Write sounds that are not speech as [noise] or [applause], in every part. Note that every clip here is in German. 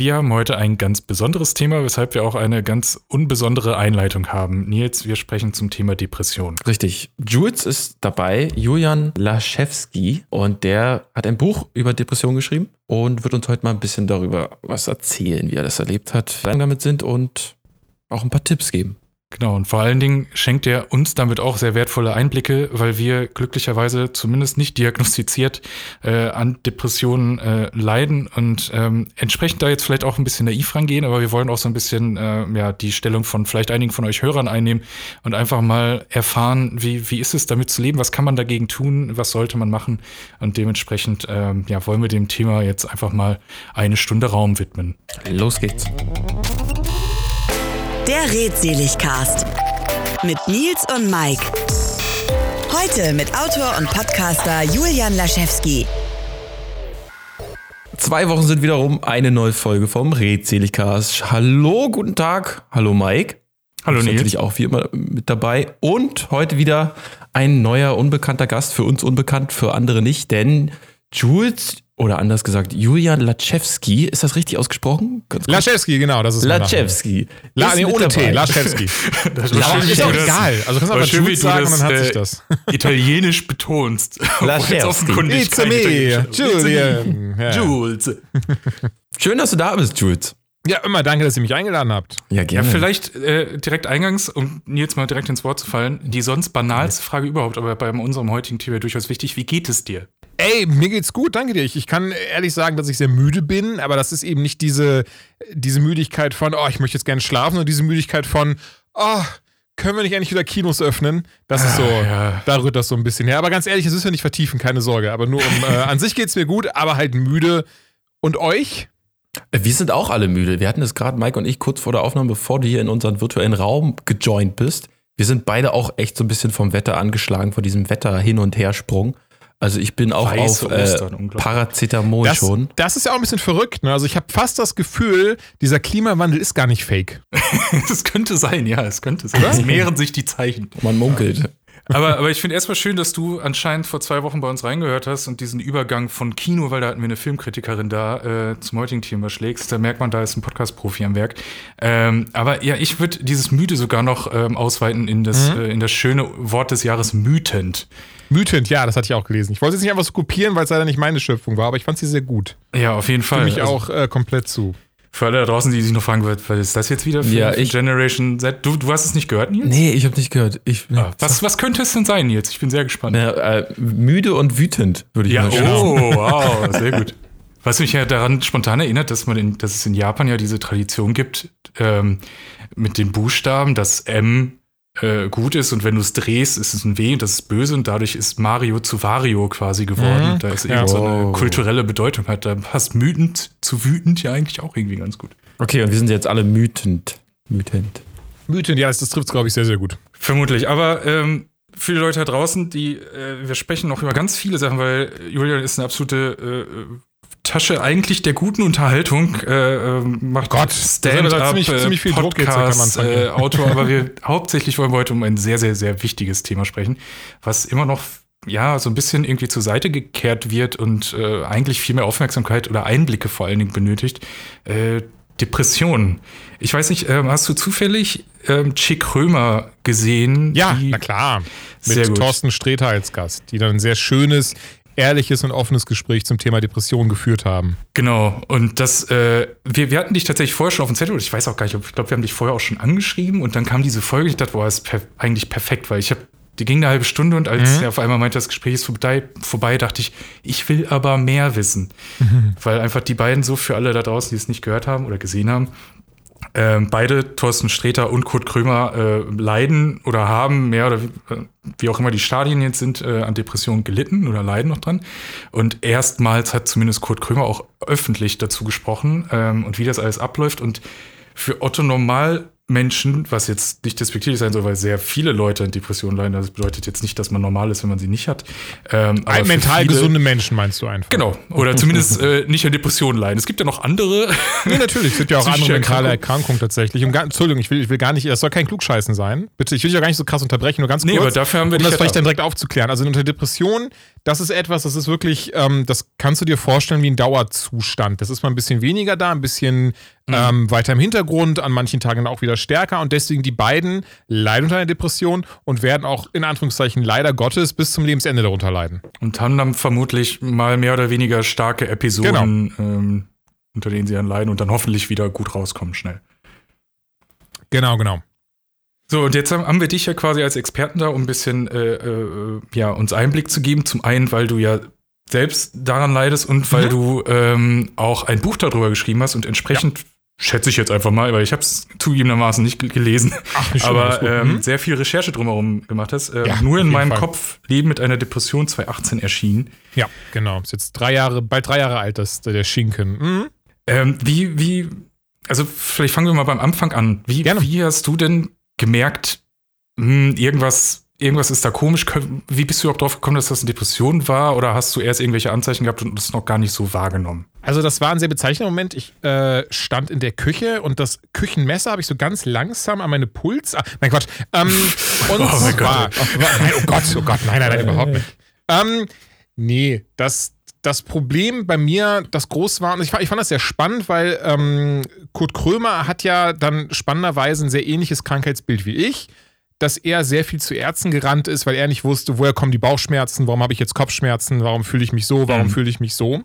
Wir haben heute ein ganz besonderes Thema, weshalb wir auch eine ganz unbesondere Einleitung haben. Nils, wir sprechen zum Thema Depression. Richtig. Jules ist dabei, Julian Laschewski, und der hat ein Buch über Depression geschrieben und wird uns heute mal ein bisschen darüber was erzählen, wie er das erlebt hat, wie damit sind und auch ein paar Tipps geben. Genau, und vor allen Dingen schenkt er uns damit auch sehr wertvolle Einblicke, weil wir glücklicherweise zumindest nicht diagnostiziert äh, an Depressionen äh, leiden und ähm, entsprechend da jetzt vielleicht auch ein bisschen naiv rangehen, aber wir wollen auch so ein bisschen äh, ja, die Stellung von vielleicht einigen von euch Hörern einnehmen und einfach mal erfahren, wie, wie ist es damit zu leben, was kann man dagegen tun, was sollte man machen und dementsprechend ähm, ja, wollen wir dem Thema jetzt einfach mal eine Stunde Raum widmen. Los geht's. Der Redseligcast mit Nils und Mike. Heute mit Autor und Podcaster Julian Laschewski. Zwei Wochen sind wieder rum, eine neue Folge vom Redseligcast. Hallo, guten Tag. Hallo Mike. Hallo Nils. Nils. natürlich auch wie immer mit dabei. Und heute wieder ein neuer unbekannter Gast, für uns unbekannt, für andere nicht, denn Jules oder anders gesagt Julian Laschewski, ist das richtig ausgesprochen? Laschewski, genau, das ist. Laschewski. La, ist nee, ohne. T, Laschewski. [laughs] Das Aber ist auch das- egal. Also kannst du einfach schön, wie Jules du sagen das, und dann hat äh, sich das. [laughs] Italienisch betonst. [laughs] offenkundig It's me, Julian. Ja. Jules. Schön, dass du da bist, Jules. ja, immer danke, dass ihr mich eingeladen habt. Ja, Ja, gerne. vielleicht äh, direkt eingangs, um Nils mal direkt ins Wort zu fallen, die sonst banalste Frage überhaupt, aber bei unserem heutigen Thema durchaus wichtig. Wie geht es dir? Ey, mir geht's gut, danke dir. Ich, ich kann ehrlich sagen, dass ich sehr müde bin, aber das ist eben nicht diese, diese Müdigkeit von, oh, ich möchte jetzt gerne schlafen, sondern diese Müdigkeit von, oh, können wir nicht endlich wieder Kinos öffnen? Das ist so, ja. da rührt das so ein bisschen her. Aber ganz ehrlich, das ist ja nicht vertiefen, keine Sorge. Aber nur um, äh, an sich geht's mir gut, aber halt müde. Und euch? Wir sind auch alle müde. Wir hatten es gerade, Mike und ich, kurz vor der Aufnahme, bevor du hier in unseren virtuellen Raum gejoint bist. Wir sind beide auch echt so ein bisschen vom Wetter angeschlagen, von diesem Wetter-Hin- und Hersprung. Also ich bin auch Weiße auf äh, Ostern, unglaublich. Paracetamol Das, schon. das ist ja auch ein bisschen verrückt. Ne? Also ich habe fast das Gefühl, dieser Klimawandel ist gar nicht fake. [laughs] Es könnte sein, ja, es könnte sein. Es mehren sich die Zeichen. Man munkelt. Aber, aber ich finde erstmal schön, dass du anscheinend vor zwei Wochen bei uns reingehört hast und diesen Übergang von Kino, weil da hatten wir eine Filmkritikerin da, äh, zum heutigen Thema schlägst. Da merkt man, da ist ein Podcast-Profi am Werk. Ähm, aber ja, ich würde dieses müde sogar noch ähm, ausweiten in das, äh, in das schöne Wort des Jahres mütend. Mütend, ja, das hatte ich auch gelesen. Ich wollte es nicht einfach so kopieren, weil es leider nicht meine Schöpfung war, aber ich fand sie sehr gut. Ja, auf jeden Fall. Für mich Also, auch äh, komplett zu. Für alle da draußen, die sich noch fragen, was was ist das jetzt wieder für, Ja, für ich- Generation Z? Du, du hast es nicht gehört, Nils? Nee, ich habe nicht gehört. Ich, Ah, was, was könnte es denn sein, Nils? Ich bin sehr gespannt. Na, äh, müde und wütend, würde ich Ja, mal schätzen. oh, wow, sehr gut. Was mich ja daran spontan erinnert, dass man in, dass es in Japan ja diese Tradition gibt, ähm, mit den Buchstaben, dass M äh, gut ist und wenn du es drehst, ist es ein W und das ist böse und dadurch ist Mario zu Vario quasi geworden. Mhm. Da ist Ja. eben so eine kulturelle Bedeutung hat. Da passt mütend zu wütend ja eigentlich auch irgendwie ganz gut. Okay, und wir sind jetzt alle mütend. Mütend. Mütend, ja, das, das trifft es, glaube ich, sehr, sehr gut. Vermutlich, aber ähm, für die Leute da draußen, die, äh, wir sprechen noch über ganz viele Sachen, weil Julian ist eine absolute äh, Tasche eigentlich der guten Unterhaltung, äh, ähm, macht Gott, Stand-up, ziemlich- äh, ziemlich viel Druck Podcast, Anfang. äh, Autor, [laughs] aber wir hauptsächlich wollen wir heute um ein sehr, sehr, sehr wichtiges Thema sprechen, was immer noch ja, so ein bisschen irgendwie zur Seite gekehrt wird und äh, eigentlich viel mehr Aufmerksamkeit oder Einblicke vor allen Dingen benötigt. Äh, Depressionen. Ich weiß nicht, ähm, hast du zufällig ähm, Chick Römer gesehen? Ja, die- na klar. Mit. Thorsten Sträter als Gast, die dann ein sehr schönes, ehrliches und offenes Gespräch zum Thema Depression geführt haben. Genau, und das, äh, wir, wir hatten dich tatsächlich vorher schon auf dem Zettel, ich weiß auch gar nicht, ob- ich glaube, wir haben dich vorher auch schon angeschrieben und dann kam diese Folge, ich dachte, boah, ist per eigentlich perfekt, weil ich habe, die ging eine halbe Stunde und als er auf einmal meinte, das Gespräch ist vorbei, vorbei, dachte ich, ich will aber mehr wissen. [laughs] Weil einfach die beiden so für alle da draußen, die es nicht gehört haben oder gesehen haben, ähm, beide, Thorsten Sträter und Kurt Krömer, äh, leiden oder haben mehr oder wie, äh, wie auch immer die Stadien jetzt sind, äh, an Depressionen gelitten oder leiden noch dran. Und erstmals hat zumindest Kurt Krömer auch öffentlich dazu gesprochen ähm, und wie das alles abläuft. Und für Otto Menschen, was jetzt nicht despektierlich sein soll, weil sehr viele Leute an Depressionen leiden. Das bedeutet jetzt nicht, dass man normal ist, wenn man sie nicht hat. Ähm, Ein mental viele, gesunde Menschen meinst du einfach. Genau. Oder zumindest äh, nicht an Depressionen leiden. Es gibt ja noch andere. [laughs] Nee, natürlich. Es gibt ja auch [laughs] andere mentale Erkrankungen tatsächlich. Und gar, Entschuldigung, ich will, ich will gar nicht, das soll kein Klugscheißen sein. Bitte, ich will dich ja gar nicht so krass unterbrechen, nur ganz kurz. Nee, aber dafür haben wir um das vielleicht dann direkt aufzuklären. Also unter Depression, das ist etwas, das ist wirklich, ähm, das kannst du dir vorstellen wie ein Dauerzustand. Das ist mal ein bisschen weniger da, ein bisschen mhm. ähm, weiter im Hintergrund, an manchen Tagen auch wieder stärker und deswegen die beiden leiden unter einer Depression und werden auch in Anführungszeichen leider Gottes bis zum Lebensende darunter leiden. Und haben dann vermutlich mal mehr oder weniger starke Episoden, genau. ähm, unter denen sie dann leiden und dann hoffentlich wieder gut rauskommen schnell. Genau, genau. So, und jetzt haben wir dich ja quasi als Experten da, um ein bisschen äh, äh, ja, uns Einblick zu geben. Zum einen, weil du ja selbst daran leidest und weil mhm. du ähm, auch ein Buch darüber geschrieben hast und entsprechend ja. Schätze ich jetzt einfach mal, weil ich habe es zugegebenermaßen nicht gelesen, Ach, nicht aber ähm, mhm. sehr viel Recherche drumherum gemacht hast. Äh, ja, nur in meinem Fall. Kopf Leben mit einer Depression 2018 erschienen. Ja, genau. Ist jetzt drei Jahre, bald drei Jahre alt, das der Schinken. Mhm. Ähm, wie, wie, also vielleicht fangen wir mal beim Anfang an. Wie, wie hast du denn gemerkt, hm, irgendwas, irgendwas ist da komisch. Wie bist du überhaupt drauf gekommen, dass das eine Depression war? Oder hast du erst irgendwelche Anzeichen gehabt und das noch gar nicht so wahrgenommen? Also, das war ein sehr bezeichnender Moment. Ich äh, stand in der Küche und das Küchenmesser habe ich so ganz langsam an meine Puls. Ah, nein, Quatsch. Ähm, [laughs] und oh mein Gott. Oh, nein, oh Gott, oh Gott, nein, nein, nein, überhaupt nicht. Ähm, nee, das, das Problem bei mir, das groß war, und ich, ich fand das sehr spannend, weil ähm, Kurt Krömer hat ja dann spannenderweise ein sehr ähnliches Krankheitsbild wie ich, dass er sehr viel zu Ärzten gerannt ist, weil er nicht wusste, woher kommen die Bauchschmerzen, warum habe ich jetzt Kopfschmerzen, warum fühle ich mich so, warum mhm. fühle ich mich so.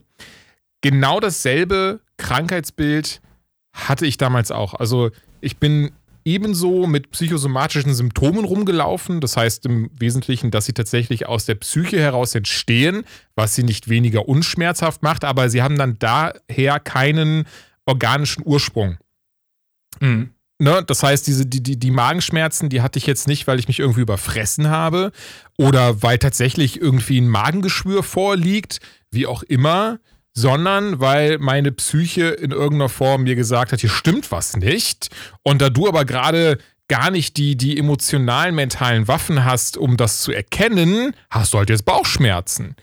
Genau dasselbe Krankheitsbild hatte ich damals auch. Also ich bin ebenso mit psychosomatischen Symptomen rumgelaufen. Das heißt im Wesentlichen, dass sie tatsächlich aus der Psyche heraus entstehen, was sie nicht weniger unschmerzhaft macht, aber sie haben dann daher keinen organischen Ursprung. Mhm. Ne, das heißt, diese, die, die, die Magenschmerzen, die hatte ich jetzt nicht, weil ich mich irgendwie überfressen habe oder weil tatsächlich irgendwie ein Magengeschwür vorliegt, wie auch immer, sondern weil meine Psyche in irgendeiner Form mir gesagt hat, hier stimmt was nicht. Und da du aber gerade gar nicht die, die emotionalen, mentalen Waffen hast, um das zu erkennen, hast du halt jetzt Bauchschmerzen.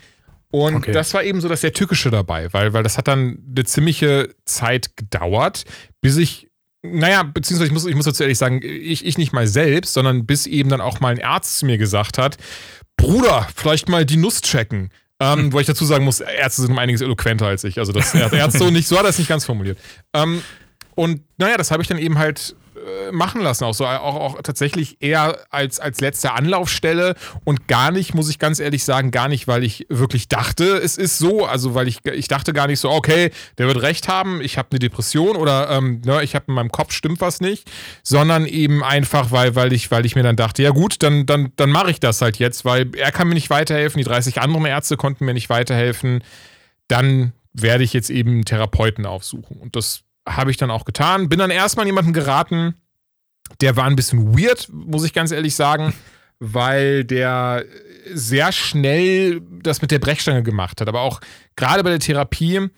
Und okay. das war eben so das sehr Tückische dabei, weil, weil das hat dann eine ziemliche Zeit gedauert, bis ich, naja, beziehungsweise ich muss, ich muss dazu ehrlich sagen, ich, ich nicht mal selbst, sondern bis eben dann auch mal ein Arzt zu mir gesagt hat, Bruder, vielleicht mal die Nuss checken. Ähm, [laughs] wo ich dazu sagen muss, Ärzte sind um einiges eloquenter als ich. Also das Ärzte so nicht, so hat er es nicht ganz formuliert. Ähm, und naja, das habe ich dann eben halt machen lassen, auch so auch, auch tatsächlich eher als, als letzte Anlaufstelle. Und gar nicht, muss ich ganz ehrlich sagen, gar nicht, weil ich wirklich dachte, es ist so, also weil ich, ich dachte gar nicht so, okay, der wird recht haben, ich habe eine Depression oder ähm, ne, ich habe in meinem Kopf stimmt was nicht, sondern eben einfach, weil, weil, ich, weil ich mir dann dachte, ja gut, dann, dann, dann mache ich das halt jetzt, weil er kann mir nicht weiterhelfen, die 30 anderen Ärzte konnten mir nicht weiterhelfen, dann werde ich jetzt eben einen Therapeuten aufsuchen. Und das habe ich dann auch getan. Bin dann erstmal an jemanden geraten, der war ein bisschen weird, muss ich ganz ehrlich sagen, [laughs] weil der sehr schnell das mit der Brechstange gemacht hat. Aber auch gerade bei der Therapie,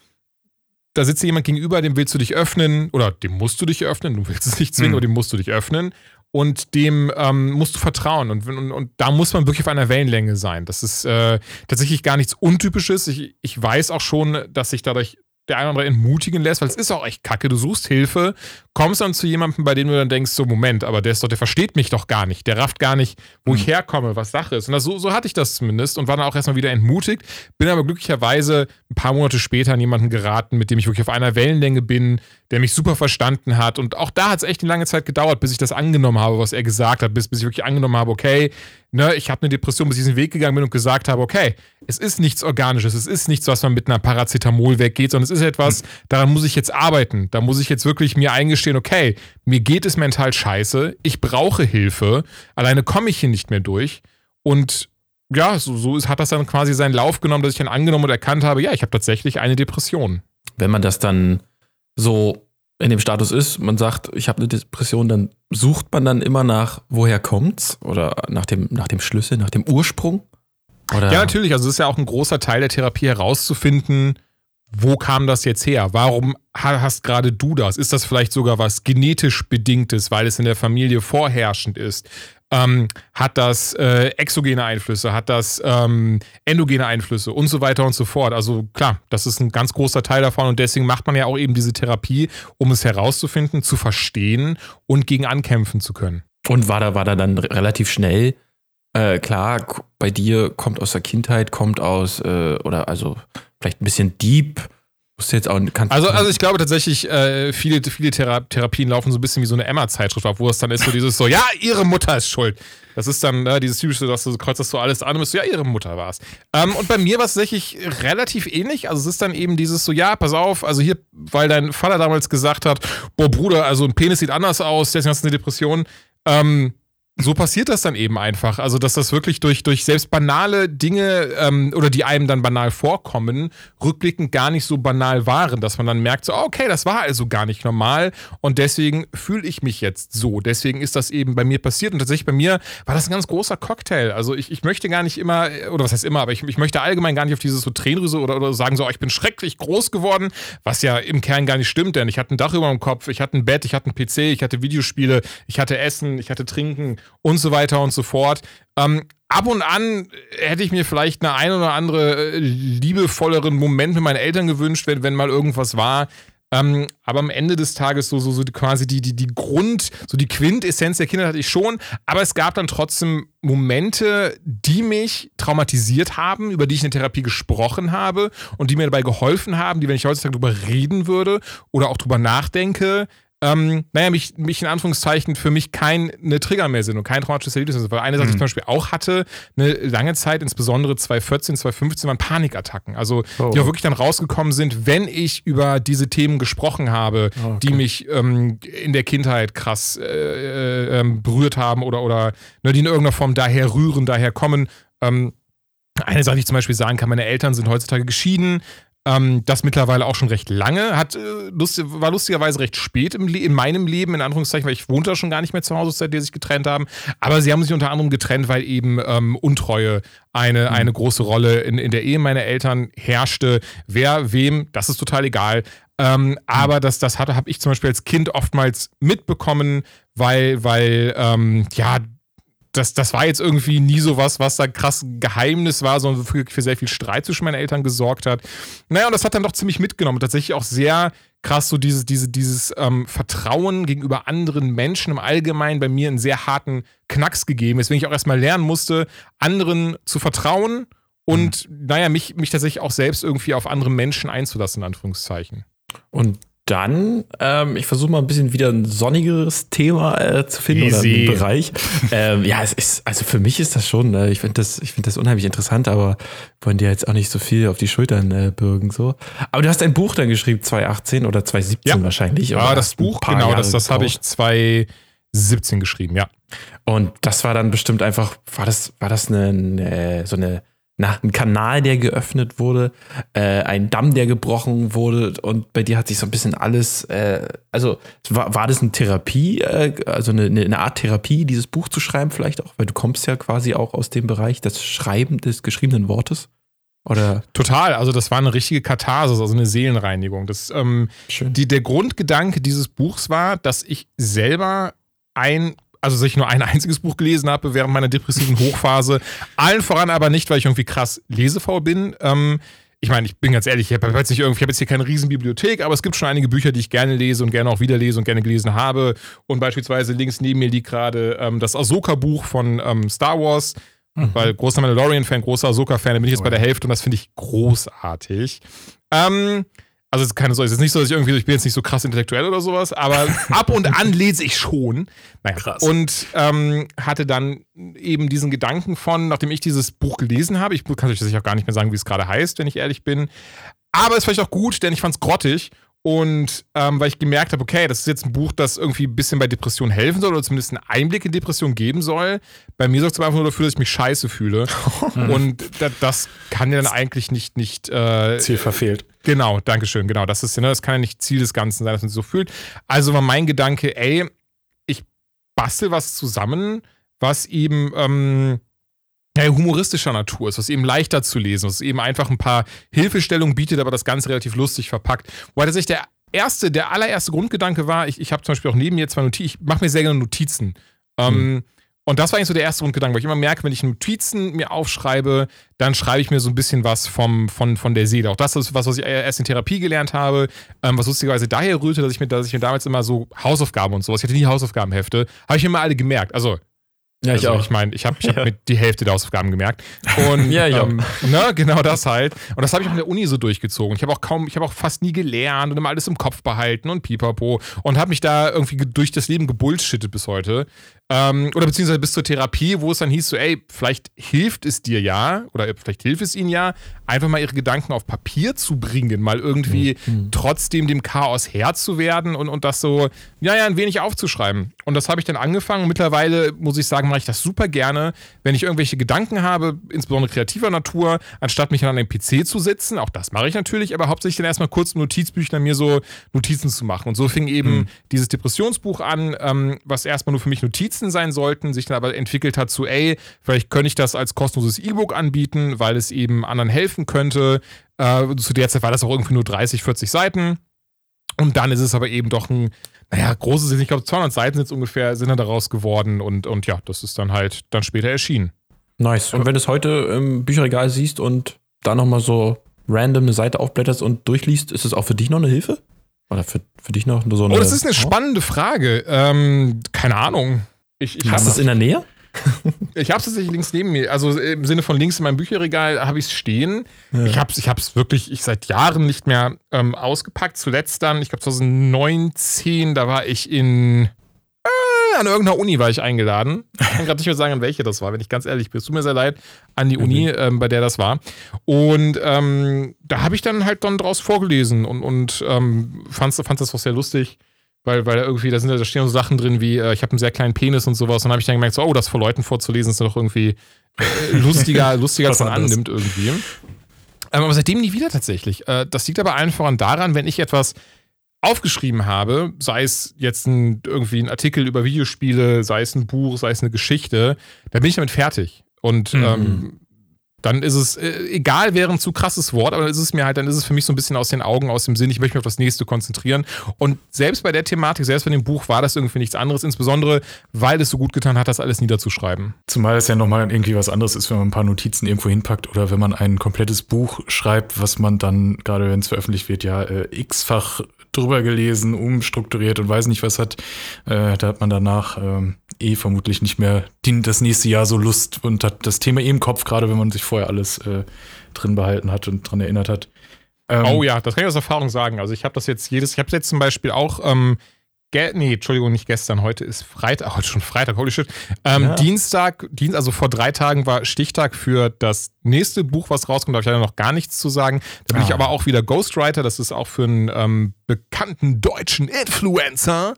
da sitzt jemand gegenüber, dem willst du dich öffnen oder dem musst du dich öffnen. Du willst es nicht zwingen, mhm. aber dem musst du dich öffnen. Und dem ähm, musst du vertrauen. Und, und, und, da muss man wirklich auf einer Wellenlänge sein. Das ist äh, tatsächlich gar nichts Untypisches. Ich, ich weiß auch schon, dass sich dadurch der eine oder andere entmutigen lässt, weil es ist auch echt kacke. Du suchst Hilfe, kommst dann zu jemandem, bei dem du dann denkst, so Moment, aber der ist doch, der versteht mich doch gar nicht, der rafft gar nicht, wo mhm. ich herkomme, was Sache ist. Und das, so, so hatte ich das zumindest und war dann auch erstmal wieder entmutigt, bin aber glücklicherweise ein paar Monate später an jemanden geraten, mit dem ich wirklich auf einer Wellenlänge bin, der mich super verstanden hat. Und auch da hat es echt eine lange Zeit gedauert, bis ich das angenommen habe, was er gesagt hat, bis, bis ich wirklich angenommen habe, okay, ne, ich habe eine Depression, bis ich diesen Weg gegangen bin und gesagt habe, okay, es ist nichts Organisches, es ist nichts, was man mit einer Paracetamol weggeht, sondern es ist etwas, daran muss ich jetzt arbeiten. Da muss ich jetzt wirklich mir eingestehen, okay, mir geht es mental scheiße, ich brauche Hilfe, alleine komme ich hier nicht mehr durch. Und ja, so, so hat das dann quasi seinen Lauf genommen, dass ich dann angenommen und erkannt habe, ja, ich habe tatsächlich eine Depression. Wenn man das dann so in dem Status ist, man sagt, ich habe eine Depression, dann sucht man dann immer nach, woher kommt's? Oder nach dem, nach dem Schlüssel, nach dem Ursprung? Oder? Ja, natürlich. Also es ist ja auch ein großer Teil der Therapie herauszufinden, wo kam das jetzt her? Warum hast gerade du das? Ist das vielleicht sogar was genetisch bedingtes, weil es in der Familie vorherrschend ist? Ähm, hat das äh, exogene Einflüsse, hat das ähm, endogene Einflüsse und so weiter und so fort. Also klar, das ist ein ganz großer Teil davon und deswegen macht man ja auch eben diese Therapie, um es herauszufinden, zu verstehen und gegen ankämpfen zu können. Und war da, war da dann relativ schnell äh, klar, bei dir kommt aus der Kindheit, kommt aus, äh, oder also vielleicht ein bisschen deep, auch, also, also ich glaube tatsächlich, äh, viele, viele Thera Therapien laufen so ein bisschen wie so eine Emma-Zeitschrift ab, wo es dann ist so dieses so, ja, ihre Mutter ist schuld. Das ist dann äh, dieses typische, dass du kreuzt das so alles an und bist so, ja, ihre Mutter war es. Ähm, und bei mir war es tatsächlich relativ ähnlich. Also es ist dann eben dieses so, ja, pass auf, also hier, weil dein Vater damals gesagt hat, boah, Bruder, also ein Penis sieht anders aus, deswegen hast du eine Depression. Ähm, so passiert das dann eben einfach. Also, dass das wirklich durch, durch selbst banale Dinge ähm, oder die einem dann banal vorkommen, rückblickend gar nicht so banal waren, dass man dann merkt, so, okay, das war also gar nicht normal und deswegen fühle ich mich jetzt so. Deswegen ist das eben bei mir passiert und tatsächlich bei mir war das ein ganz großer Cocktail. Also, ich, ich möchte gar nicht immer, oder was heißt immer, aber ich, ich möchte allgemein gar nicht auf dieses so Tränenrüse oder, oder sagen, so, oh, ich bin schrecklich groß geworden, was ja im Kern gar nicht stimmt, denn ich hatte ein Dach über dem Kopf, ich hatte ein Bett, ich hatte einen PC, ich hatte Videospiele, ich hatte Essen, ich hatte Trinken und so weiter und so fort. Ähm, ab und an hätte ich mir vielleicht eine ein oder andere äh, liebevolleren Moment mit meinen Eltern gewünscht, wenn, wenn mal irgendwas war. Ähm, aber am Ende des Tages so, so, so quasi die, die, die Grund, so die Quintessenz der Kinder hatte ich schon. Aber es gab dann trotzdem Momente, die mich traumatisiert haben, über die ich in der Therapie gesprochen habe und die mir dabei geholfen haben, die, wenn ich heutzutage drüber reden würde oder auch drüber nachdenke, ähm, naja, mich, mich in Anführungszeichen für mich keine Trigger mehr sind und kein traumatisches Erlebnis sind. Weil eine Sache, mhm. die ich zum Beispiel auch hatte, eine lange Zeit, insbesondere 2014, 2015, waren Panikattacken. Also, oh. die auch wirklich dann rausgekommen sind, wenn ich über diese Themen gesprochen habe, oh, okay. die mich ähm, in der Kindheit krass äh, äh, ähm, berührt haben oder, oder ne, die in irgendeiner Form daher rühren, daher kommen. Ähm, eine Sache, die ich zum Beispiel sagen kann, meine Eltern sind heutzutage geschieden. Ähm, das mittlerweile auch schon recht lange, hat, äh, lust, war lustigerweise recht spät im, in meinem Leben, in Anführungszeichen, weil ich wohnte schon gar nicht mehr zu Hause, seitdem sie sich getrennt haben. Aber sie haben sich unter anderem getrennt, weil eben ähm, Untreue eine, mhm. eine große Rolle in, in der Ehe meiner Eltern herrschte. Wer, wem, das ist total egal. Ähm, mhm. Aber das, das habe ich zum Beispiel als Kind oftmals mitbekommen, weil, weil ähm, ja, das, das war jetzt irgendwie nie so was, was da krass Geheimnis war, sondern für, für sehr viel Streit zwischen meinen Eltern gesorgt hat. Naja, und das hat dann doch ziemlich mitgenommen. Tatsächlich auch sehr krass so dieses, diese, dieses ähm, Vertrauen gegenüber anderen Menschen im Allgemeinen bei mir einen sehr harten Knacks gegeben, weswegen ich auch erstmal lernen musste, anderen zu vertrauen und, mhm. naja, mich, mich tatsächlich auch selbst irgendwie auf andere Menschen einzulassen, in Anführungszeichen. Und dann, ähm, ich versuche mal ein bisschen wieder ein sonnigeres Thema äh, zu finden Easy. oder einen Bereich. ähm, ja, es ist, also für mich ist das schon, äh, ich finde das, ich finde das unheimlich interessant, aber wollen dir jetzt auch nicht so viel auf die Schultern äh, bürgen, so. Aber du hast ein Buch dann geschrieben, 2018 oder 2017 ja. wahrscheinlich. Ja, das Buch, genau, Jahre das, das habe ich 2017 geschrieben, ja. Und das war dann bestimmt einfach, war das, war das eine, eine so eine na, ein Kanal, der geöffnet wurde, äh, ein Damm, der gebrochen wurde und bei dir hat sich so ein bisschen alles, äh, also war, war das eine Therapie, äh, also eine, eine Art Therapie, dieses Buch zu schreiben vielleicht auch, weil du kommst ja quasi auch aus dem Bereich des Schreiben des geschriebenen Wortes? Oder? Total, also das war eine richtige Katharsis, also eine Seelenreinigung. Das, ähm, die, der Grundgedanke dieses Buchs war, dass ich selber ein also dass ich nur ein einziges Buch gelesen habe während meiner depressiven Hochphase. Allen voran aber nicht, weil ich irgendwie krass lesefaul bin. Ähm, ich meine, ich bin ganz ehrlich, ich habe jetzt, nicht irgendwie, ich hab jetzt hier keine Riesenbibliothek, aber es gibt schon einige Bücher, die ich gerne lese und gerne auch wieder lese und gerne gelesen habe. Und beispielsweise links neben mir liegt gerade ähm, das Ahsoka-Buch von ähm, Star Wars. Mhm. Weil großer Mandalorian-Fan, großer Ahsoka-Fan, da bin ich jetzt oh, bei der Hälfte und das finde ich großartig. Ähm, also es ist keine es ist nicht so, dass ich irgendwie, ich bin jetzt nicht so krass intellektuell oder sowas, aber [laughs] ab und an lese ich schon. Naja, krass. Und ähm, hatte dann eben diesen Gedanken von, nachdem ich dieses Buch gelesen habe, ich kann euch das auch gar nicht mehr sagen, wie es gerade heißt, wenn ich ehrlich bin. Aber es ist vielleicht auch gut, denn ich fand es grottig und ähm, weil ich gemerkt habe, okay, das ist jetzt ein Buch, das irgendwie ein bisschen bei Depressionen helfen soll oder zumindest einen Einblick in Depressionen geben soll. Bei mir sorgt es einfach nur dafür, dass ich mich scheiße fühle. [laughs] und das, das kann ja dann eigentlich nicht. nicht äh, Ziel verfehlt. Genau, Dankeschön. Genau, das ist ne, das kann ja nicht Ziel des Ganzen sein, dass man sich so fühlt. Also war mein Gedanke, ey, ich bastel was zusammen, was eben. Ähm, humoristischer Natur ist, was eben leichter zu lesen, was eben einfach ein paar Hilfestellungen bietet, aber das Ganze relativ lustig verpackt. Wobei tatsächlich der erste, der allererste Grundgedanke war, ich, ich habe zum Beispiel auch neben mir zwei Notizen, ich mache mir sehr gerne Notizen. Ähm, und das war eigentlich so der erste Grundgedanke, weil ich immer merke, wenn ich Notizen mir aufschreibe, dann schreibe ich mir so ein bisschen was vom, von, von der Seele. Auch das ist was, was ich erst in Therapie gelernt habe, ähm, was lustigerweise daher rührte, dass ich, mir, dass ich mir damals immer so Hausaufgaben und sowas, ich hatte nie Hausaufgabenhefte, habe ich mir immer alle gemerkt. Also ja, ich also, auch. Ich meine, ich habe ich hab ja. mit die Hälfte der Hausaufgaben gemerkt. [laughs] Und ja, ja. Ähm, ne, genau das halt. Und das habe ich auch in der Uni so durchgezogen. Ich habe auch kaum, ich habe auch fast nie gelernt und immer alles im Kopf behalten und pipapo und habe mich da irgendwie durch das Leben gebullshittet bis heute. Ähm, oder beziehungsweise bis zur Therapie, wo es dann hieß so, ey, vielleicht hilft es dir ja, oder vielleicht hilft es ihnen ja, einfach mal ihre Gedanken auf Papier zu bringen, mal irgendwie mhm. trotzdem dem Chaos Herr zu werden und, und das so, ja, ja, ein wenig aufzuschreiben. Und das habe ich dann angefangen. Mittlerweile, muss ich sagen, mache ich das super gerne, wenn ich irgendwelche Gedanken habe, insbesondere kreativer Natur, anstatt mich an einem PC zu sitzen. Auch das mache ich natürlich, aber hauptsächlich dann erstmal kurz Notizbüchlein mir so Notizen zu machen. Und so fing eben mhm. dieses Depressionsbuch an, ähm, was erstmal nur für mich Notizen Notizen sein sollten, sich dann aber entwickelt hat zu, ey, vielleicht könnte ich das als kostenloses E-Book anbieten, weil es eben anderen helfen könnte. Äh, zu der Zeit war das auch irgendwie nur 30, 40 Seiten. Und dann ist es aber eben doch ein, naja, großes, ich glaube 200 Seiten sind ungefähr, sind dann daraus geworden und, und ja, das ist dann halt dann später erschienen. Nice. Und wenn du es heute im Bücherregal siehst und da nochmal so random eine Seite aufblätterst und durchliest, ist es auch für dich noch eine Hilfe? Oder für, für dich noch so eine. Oh, das ist eine spannende Frage. Ähm, keine Ahnung. Ich, ich Hast du es in der Nähe? [laughs] ich habe es tatsächlich links neben mir. Also im Sinne von links in meinem Bücherregal habe ich es stehen. Ja. Ich habe es ich wirklich ich seit Jahren nicht mehr ähm, ausgepackt. Zuletzt dann, ich glaube 2019, da war ich in äh, an irgendeiner Uni war ich eingeladen. Ich kann gerade nicht mehr sagen, an welche das war, wenn ich ganz ehrlich bin. Es tut mir sehr leid, an die Uni, mhm. ähm, bei der das war. Und ähm, da habe ich dann halt dann draus vorgelesen und, und ähm, fand, fand das auch sehr lustig weil, weil irgendwie, da sind da stehen so Sachen drin wie, äh, ich habe einen sehr kleinen Penis und sowas. Und dann habe ich dann gemerkt, so, oh, das vor Leuten vorzulesen ist doch irgendwie äh, lustiger, [laughs] lustiger als man annimmt irgendwie. Ähm, aber seitdem nie wieder tatsächlich. Äh, das liegt aber allen voran daran, wenn ich etwas aufgeschrieben habe, sei es jetzt ein, irgendwie ein Artikel über Videospiele, sei es ein Buch, sei es eine Geschichte, dann bin ich damit fertig. Und mhm. ähm, dann ist es, äh, egal wäre ein zu krasses Wort, aber dann ist es mir halt, dann ist es für mich so ein bisschen aus den Augen, aus dem Sinn, ich möchte mich auf das nächste konzentrieren. Und selbst bei der Thematik, selbst bei dem Buch war das irgendwie nichts anderes, insbesondere weil es so gut getan hat, das alles niederzuschreiben. Zumal es ja nochmal irgendwie was anderes ist, wenn man ein paar Notizen irgendwo hinpackt oder wenn man ein komplettes Buch schreibt, was man dann, gerade wenn es veröffentlicht wird, ja äh, x-fach drüber gelesen, umstrukturiert und weiß nicht was hat, äh, da hat man danach ähm, eh vermutlich nicht mehr die, das nächste Jahr so Lust und hat das Thema eh im Kopf, gerade wenn man sich vorher alles äh, drin behalten hat und dran erinnert hat. Ähm, oh ja, das kann ich aus Erfahrung sagen. Also ich habe das jetzt jedes, ich habe jetzt zum Beispiel auch ähm, nee, Entschuldigung, nicht gestern, heute ist Freitag, [laughs] heute schon Freitag, holy shit. Ähm, ja. Dienstag, Dienst, also vor drei Tagen war Stichtag für das nächste Buch, was rauskommt, habe ich leider noch gar nichts zu sagen. Da bin ah. ich aber auch wieder Ghostwriter, das ist auch für einen ähm, bekannten deutschen Influencer.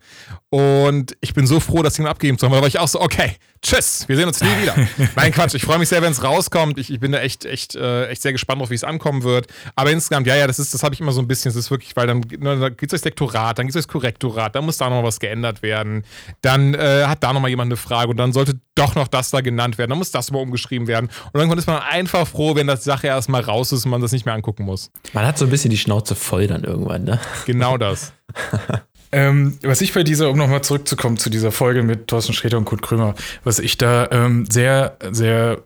Und ich bin so froh, das Ding abgeben zu haben, weil war ich auch so, okay, tschüss, wir sehen uns nie wieder. [laughs] Nein, Quatsch, ich freue mich sehr, wenn es rauskommt. Ich, ich, bin da echt, echt, äh, echt sehr gespannt drauf, wie es ankommen wird. Aber insgesamt, ja, ja, das ist, das habe ich immer so ein bisschen, das ist wirklich, weil dann, ne, da geht es durchs Lektorat, dann geht es durchs Korrektorat, dann muss da noch was geändert werden. Dann äh, hat da nochmal jemand eine Frage und dann sollte doch noch das da genannt werden, dann muss das mal umgeschrieben werden. Und irgendwann ist man einfach froh, wenn das Sache erstmal raus ist und man das nicht mehr angucken muss. Man hat so ein bisschen die Schnauze voll dann irgendwann, ne? Genau das. [laughs] Ähm, was ich bei dieser, um nochmal zurückzukommen zu dieser Folge mit Thorsten Sträter und Kurt Krömer, was ich da ähm, sehr, sehr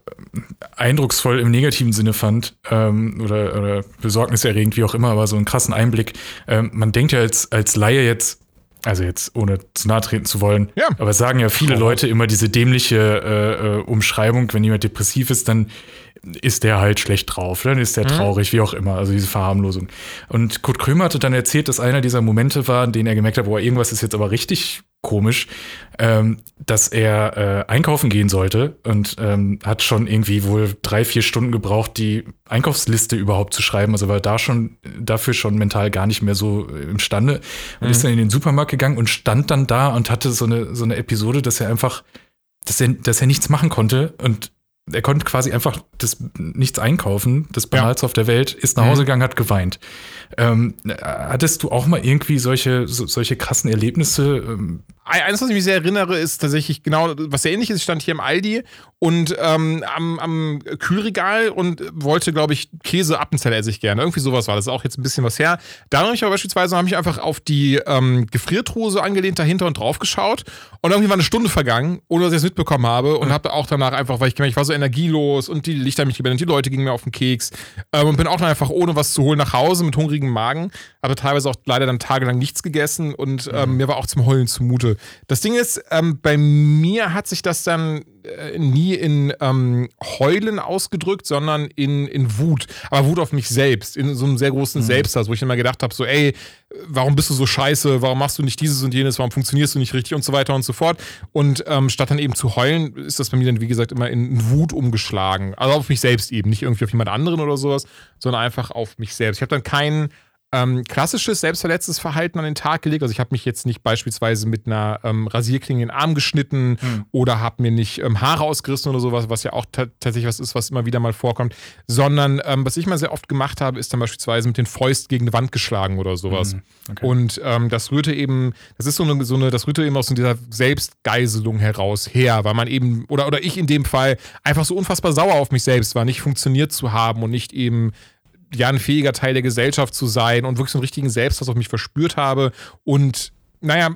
eindrucksvoll im negativen Sinne fand, ähm, oder, oder besorgniserregend, wie auch immer, aber so einen krassen Einblick. Ähm, man denkt ja als, als Laie jetzt, also jetzt ohne zu nahe treten zu wollen, ja. aber sagen ja viele Leute immer diese dämliche äh, äh, Umschreibung, wenn jemand depressiv ist, dann ist der halt schlecht drauf, dann ist der mhm. traurig, wie auch immer, also diese Verharmlosung. Und Kurt Krömer hatte dann erzählt, dass einer dieser Momente war, in denen er gemerkt hat, boah, irgendwas ist jetzt aber richtig komisch, ähm, dass er äh, einkaufen gehen sollte und ähm, hat schon irgendwie wohl drei, vier Stunden gebraucht, die Einkaufsliste überhaupt zu schreiben. Also war da schon dafür schon mental gar nicht mehr so imstande und mhm. ist dann in den Supermarkt gegangen und stand dann da und hatte so eine, so eine Episode, dass er einfach, dass er, dass er nichts machen konnte und er konnte quasi einfach das nichts einkaufen, das Banalste ja. auf der Welt, ist nach Hause mhm. gegangen, hat geweint. Ähm, hattest du auch mal irgendwie solche, so, solche krassen Erlebnisse? Ähm, eins, was ich mich sehr erinnere, ist tatsächlich genau, was sehr ähnlich ist. Ich stand hier im Aldi und ähm, am, am Kühlregal und wollte, glaube ich, Käse Appenzeller esse ich gerne. Irgendwie sowas war das. Ist auch jetzt ein bisschen was her. Da habe ich aber beispielsweise habe ich einfach auf die ähm, Gefriertruhe so angelehnt dahinter und drauf geschaut und irgendwie war eine Stunde vergangen, ohne dass ich es mitbekommen habe und mhm. habe auch danach einfach, weil ich gemerkt, ich war so energielos und die Lichter mich geblendet, die Leute gingen mir auf den Keks ähm, und bin auch dann einfach ohne was zu holen nach Hause mit hungrigem Magen, aber teilweise auch leider dann tagelang nichts gegessen und ähm, mhm. mir war auch zum Heulen zumute. Das Ding ist, ähm, bei mir hat sich das dann äh, nie in ähm, Heulen ausgedrückt, sondern in, in Wut. Aber Wut auf mich selbst, in so einem sehr großen mhm. Selbsthass, wo ich immer gedacht habe, so, ey, warum bist du so scheiße, warum machst du nicht dieses und jenes, warum funktionierst du nicht richtig und so weiter und so fort. Und ähm, statt dann eben zu heulen, ist das bei mir dann, wie gesagt, immer in Wut umgeschlagen. Also auf mich selbst eben, nicht irgendwie auf jemand anderen oder sowas, sondern einfach auf mich selbst. Ich habe dann keinen ähm, klassisches selbstverletztes Verhalten an den Tag gelegt. Also ich habe mich jetzt nicht beispielsweise mit einer ähm, Rasierklinge in den Arm geschnitten hm. oder habe mir nicht ähm, Haare ausgerissen oder sowas, was ja auch tatsächlich was ist, was immer wieder mal vorkommt, sondern ähm, was ich mal sehr oft gemacht habe, ist dann beispielsweise mit den Fäusten gegen eine Wand geschlagen oder sowas. Hm. Okay. Und ähm, das rührte eben, das ist so eine, so eine, das rührte eben aus dieser Selbstgeiselung heraus her, weil man eben, oder, oder ich in dem Fall, einfach so unfassbar sauer auf mich selbst war, nicht funktioniert zu haben und nicht eben ja ein fähiger Teil der Gesellschaft zu sein und wirklich so einen richtigen Selbsthass auf mich verspürt habe. Und naja,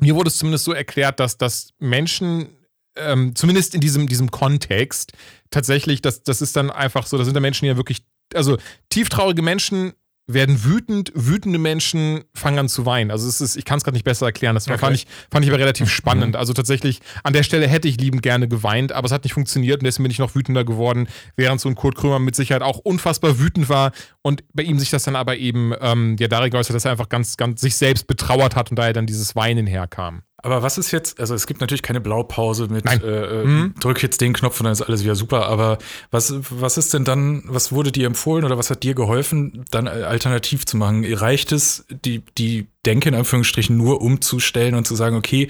mir wurde es zumindest so erklärt, dass, dass Menschen, ähm, zumindest in diesem, diesem Kontext, tatsächlich, das, das ist dann einfach so, da sind da Menschen, die ja wirklich, also tieftraurige Menschen werden wütend, wütende Menschen fangen an zu weinen. Also es ist, ich kann es gerade nicht besser erklären. Das okay. fand, ich, fand ich aber relativ spannend. Mhm. Also tatsächlich, an der Stelle hätte ich liebend gerne geweint, aber es hat nicht funktioniert und deswegen bin ich noch wütender geworden, während so ein Kurt Krömer mit Sicherheit auch unfassbar wütend war und bei ihm sich das dann aber eben ähm, ja darin geäußert, dass er einfach ganz, ganz sich selbst betrauert hat und daher dann dieses Weinen herkam. Aber was ist jetzt, also es gibt natürlich keine Blaupause mit äh, mhm. drück jetzt den Knopf und dann ist alles wieder super, aber was, was ist denn dann, was wurde dir empfohlen oder was hat dir geholfen, dann alternativ zu machen? Reicht es, die, die Denke in Anführungsstrichen nur umzustellen und zu sagen, okay,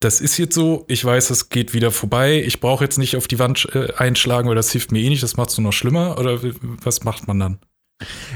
das ist jetzt so, ich weiß, es geht wieder vorbei, ich brauche jetzt nicht auf die Wand äh, einschlagen, weil das hilft mir eh nicht, das macht es nur noch schlimmer oder was macht man dann?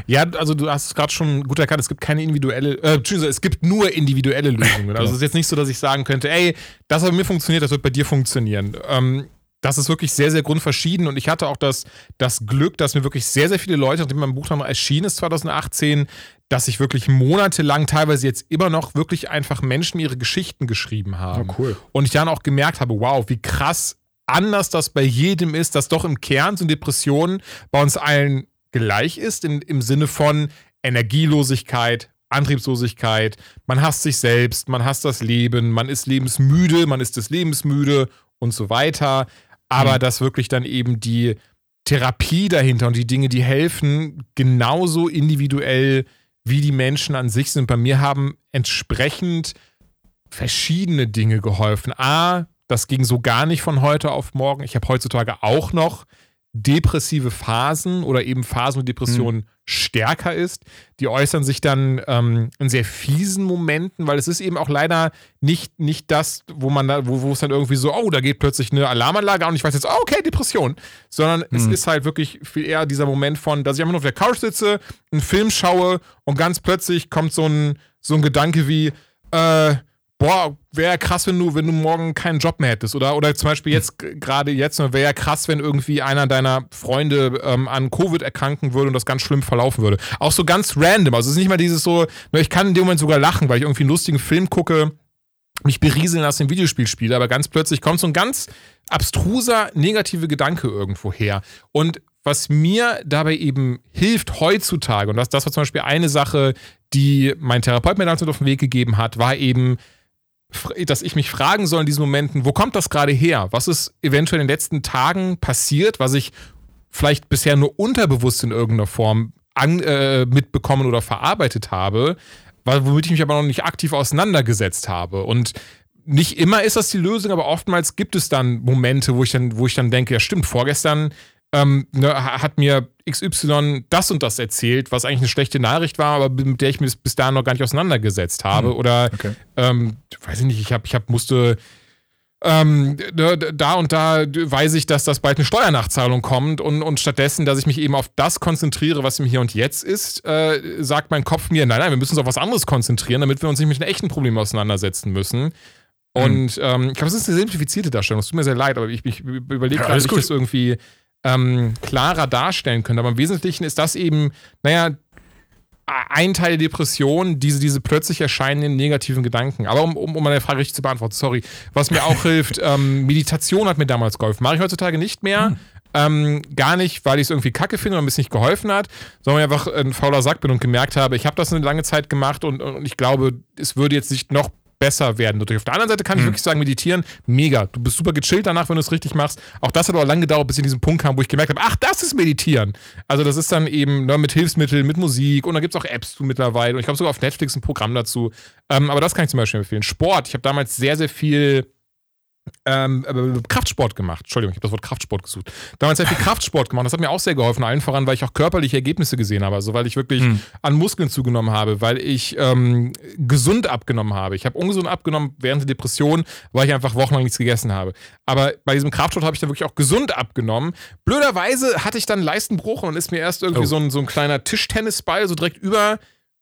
Ja, also du hast es gerade schon gut erkannt, es gibt keine individuelle, äh, es gibt nur individuelle Lösungen. [laughs] Also es ist jetzt nicht so, dass ich sagen könnte, ey, das hat bei mir funktioniert, das wird bei dir funktionieren. Ähm, das ist wirklich sehr, sehr grundverschieden und ich hatte auch das, das Glück, dass mir wirklich sehr, sehr viele Leute, nachdem mein Buch dann erschienen ist 2018, dass ich wirklich monatelang, teilweise jetzt immer noch, wirklich einfach Menschen ihre Geschichten geschrieben haben. Oh, cool. Und ich dann auch gemerkt habe, wow, wie krass anders das bei jedem ist, dass doch im Kern so Depressionen bei uns allen gleich ist, in, im Sinne von Energielosigkeit, Antriebslosigkeit, man hasst sich selbst, man hasst das Leben, man ist lebensmüde, man ist des Lebens müde und so weiter. Aber mhm. dass wirklich dann eben die Therapie dahinter und die Dinge, die helfen, genauso individuell wie die Menschen an sich sind. Bei mir haben entsprechend verschiedene Dinge geholfen. A, das ging so gar nicht von heute auf morgen. Ich habe heutzutage auch noch depressive Phasen oder eben Phasen, wo Depression mhm. stärker ist. Die äußern sich dann ähm, in sehr fiesen Momenten, weil es ist eben auch leider nicht, nicht das, wo man da, wo, wo es dann irgendwie so, oh, da geht plötzlich eine Alarmanlage an und ich weiß jetzt, oh, okay, Depression. Sondern mhm. es ist halt wirklich viel eher dieser Moment von, dass ich einfach nur auf der Couch sitze, einen Film schaue und ganz plötzlich kommt so ein, so ein Gedanke wie, äh, boah, wäre ja krass, wenn du, wenn du morgen keinen Job mehr hättest. Oder, oder zum Beispiel jetzt, gerade jetzt, wäre ja krass, wenn irgendwie einer deiner Freunde ähm, an Covid erkranken würde und das ganz schlimm verlaufen würde. Auch so ganz random. Also es ist nicht mal dieses so, ich kann in dem Moment sogar lachen, weil ich irgendwie einen lustigen Film gucke, mich berieseln aus dem Videospiel spiele, aber ganz plötzlich kommt so ein ganz abstruser, negative Gedanke irgendwo her. Und was mir dabei eben hilft heutzutage, und das, das war zum Beispiel eine Sache, die mein Therapeut mir damals mit auf den Weg gegeben hat, war eben, dass ich mich fragen soll in diesen Momenten, wo kommt das gerade her? Was ist eventuell in den letzten Tagen passiert, was ich vielleicht bisher nur unterbewusst in irgendeiner Form an, äh, mitbekommen oder verarbeitet habe, womit ich mich aber noch nicht aktiv auseinandergesetzt habe. Und nicht immer ist das die Lösung, aber oftmals gibt es dann Momente, wo ich dann, wo ich dann denke, ja stimmt, vorgestern ähm, ne, hat mir XY das und das erzählt, was eigentlich eine schlechte Nachricht war, aber mit der ich mich bis dahin noch gar nicht auseinandergesetzt habe. Mhm. Oder okay. ähm, weiß ich nicht, ich habe, ich hab, musste ähm, da und da weiß ich, dass das bald eine Steuernachzahlung kommt und, und stattdessen, dass ich mich eben auf das konzentriere, was im Hier und Jetzt ist, äh, sagt mein Kopf mir, nein, nein, wir müssen uns auf was anderes konzentrieren, damit wir uns nicht mit einem echten Problem auseinandersetzen müssen. Und ähm, ich glaube, es ist eine simplifizierte Darstellung. Es tut mir sehr leid, aber ich, ich überlege Ja, gerade, wie ich das irgendwie ähm, klarer darstellen könnte. Aber im Wesentlichen ist das eben, naja, ein Teil der Depression, diese, diese plötzlich erscheinenden negativen Gedanken. Aber um, um, um meine Frage richtig zu beantworten, sorry. Was mir auch [laughs] hilft, ähm, Meditation hat mir damals geholfen. Mache ich heutzutage nicht mehr. Ähm, gar nicht, weil ich es irgendwie kacke finde mir es nicht geholfen hat, sondern einfach ein fauler Sack bin und gemerkt habe, ich habe das eine lange Zeit gemacht und, und ich glaube, es würde jetzt nicht noch besser werden. Dadurch. Auf der anderen Seite kann ich wirklich sagen, meditieren, mega. Du bist super gechillt danach, wenn du es richtig machst. Auch das hat aber lange gedauert, bis ich in diesen Punkt kam, wo ich gemerkt habe, ach, das ist meditieren. Also das ist dann eben ne, mit Hilfsmitteln, mit Musik und da gibt es auch Apps zu mittlerweile. Und ich glaube sogar auf Netflix ein Programm dazu. Ähm, aber das kann ich zum Beispiel empfehlen. Sport. Ich habe damals sehr, sehr viel ähm, äh, Kraftsport gemacht. Entschuldigung, ich habe das Wort Kraftsport gesucht. Damals sehr viel [laughs] Kraftsport gemacht. Das hat mir auch sehr geholfen, allen voran, weil ich auch körperliche Ergebnisse gesehen habe. Also weil ich wirklich an Muskeln zugenommen habe, weil ich ähm, gesund abgenommen habe. Ich habe ungesund abgenommen während der Depression, weil ich einfach wochenlang nichts gegessen habe. Aber bei diesem Kraftsport habe ich dann wirklich auch gesund abgenommen. Blöderweise hatte ich dann Leistenbruch und ist mir erst irgendwie Oh. so, ein, so ein kleiner Tischtennisball so direkt über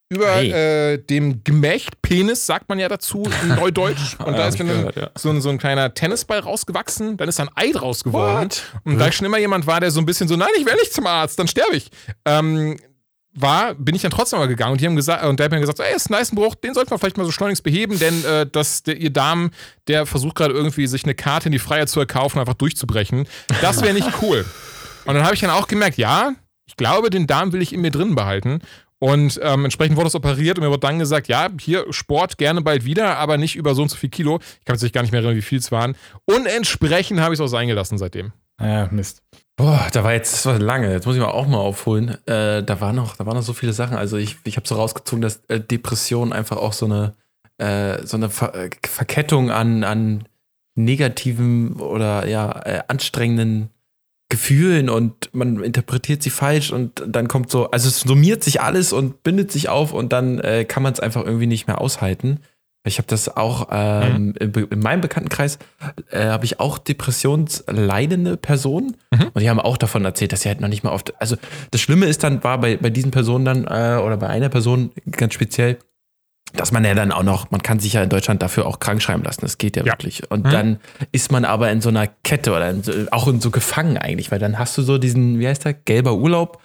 über Hey. äh, dem Gemächt, Penis, sagt man ja dazu in [laughs] Neudeutsch. Und da ist dann gehört, ja. so, ein, so ein kleiner Tennisball rausgewachsen, dann ist da ein Ei draus geworden. What? Und da ich schon immer jemand war, der so ein bisschen so, nein, ich will nicht zum Arzt, dann sterbe ich. Ähm, war, bin ich dann trotzdem mal gegangen und die haben gesagt, und der hat mir gesagt, ey, ist ein Leistenbruch, den sollten wir vielleicht mal so schleunigst beheben, denn äh, das, der, ihr Darm, der versucht gerade irgendwie sich eine Karte in die Freiheit zu erkaufen, einfach durchzubrechen. Das wäre nicht cool. Und dann habe ich dann auch gemerkt, ja, ich glaube, den Darm will ich in mir drin behalten. Und ähm, entsprechend wurde das operiert und mir wurde dann gesagt, ja, hier Sport gerne bald wieder, aber nicht über so und so viel Kilo. Ich kann jetzt gar nicht mehr erinnern, wie viel es waren. Und entsprechend habe ich es auch sein gelassen seitdem. Ja, Mist. Boah, da war jetzt, das war lange, jetzt muss ich mal auch mal aufholen. Äh, da, war noch, da waren noch so viele Sachen. Also ich, ich habe so rausgezogen, dass äh, Depression einfach auch so eine, äh, so eine Ver äh, Verkettung an, an negativen oder ja, äh, anstrengenden Gefühlen und man interpretiert sie falsch und dann kommt so, also es summiert sich alles und bindet sich auf und dann äh, kann man es einfach irgendwie nicht mehr aushalten. Ich habe das auch ähm, in, in meinem Bekanntenkreis äh, habe ich auch depressionsleidende Personen und die haben auch davon erzählt, dass sie halt noch nicht mal oft. Also das Schlimme ist dann war bei bei diesen Personen dann äh, oder bei einer Person ganz speziell, dass man ja dann auch noch, man kann sich ja in Deutschland dafür auch krank schreiben lassen. Das geht ja, Ja. wirklich. Und dann ist man aber in so einer Kette oder in so, auch in so gefangen eigentlich, weil dann hast du so diesen, wie heißt der, gelber Urlaub.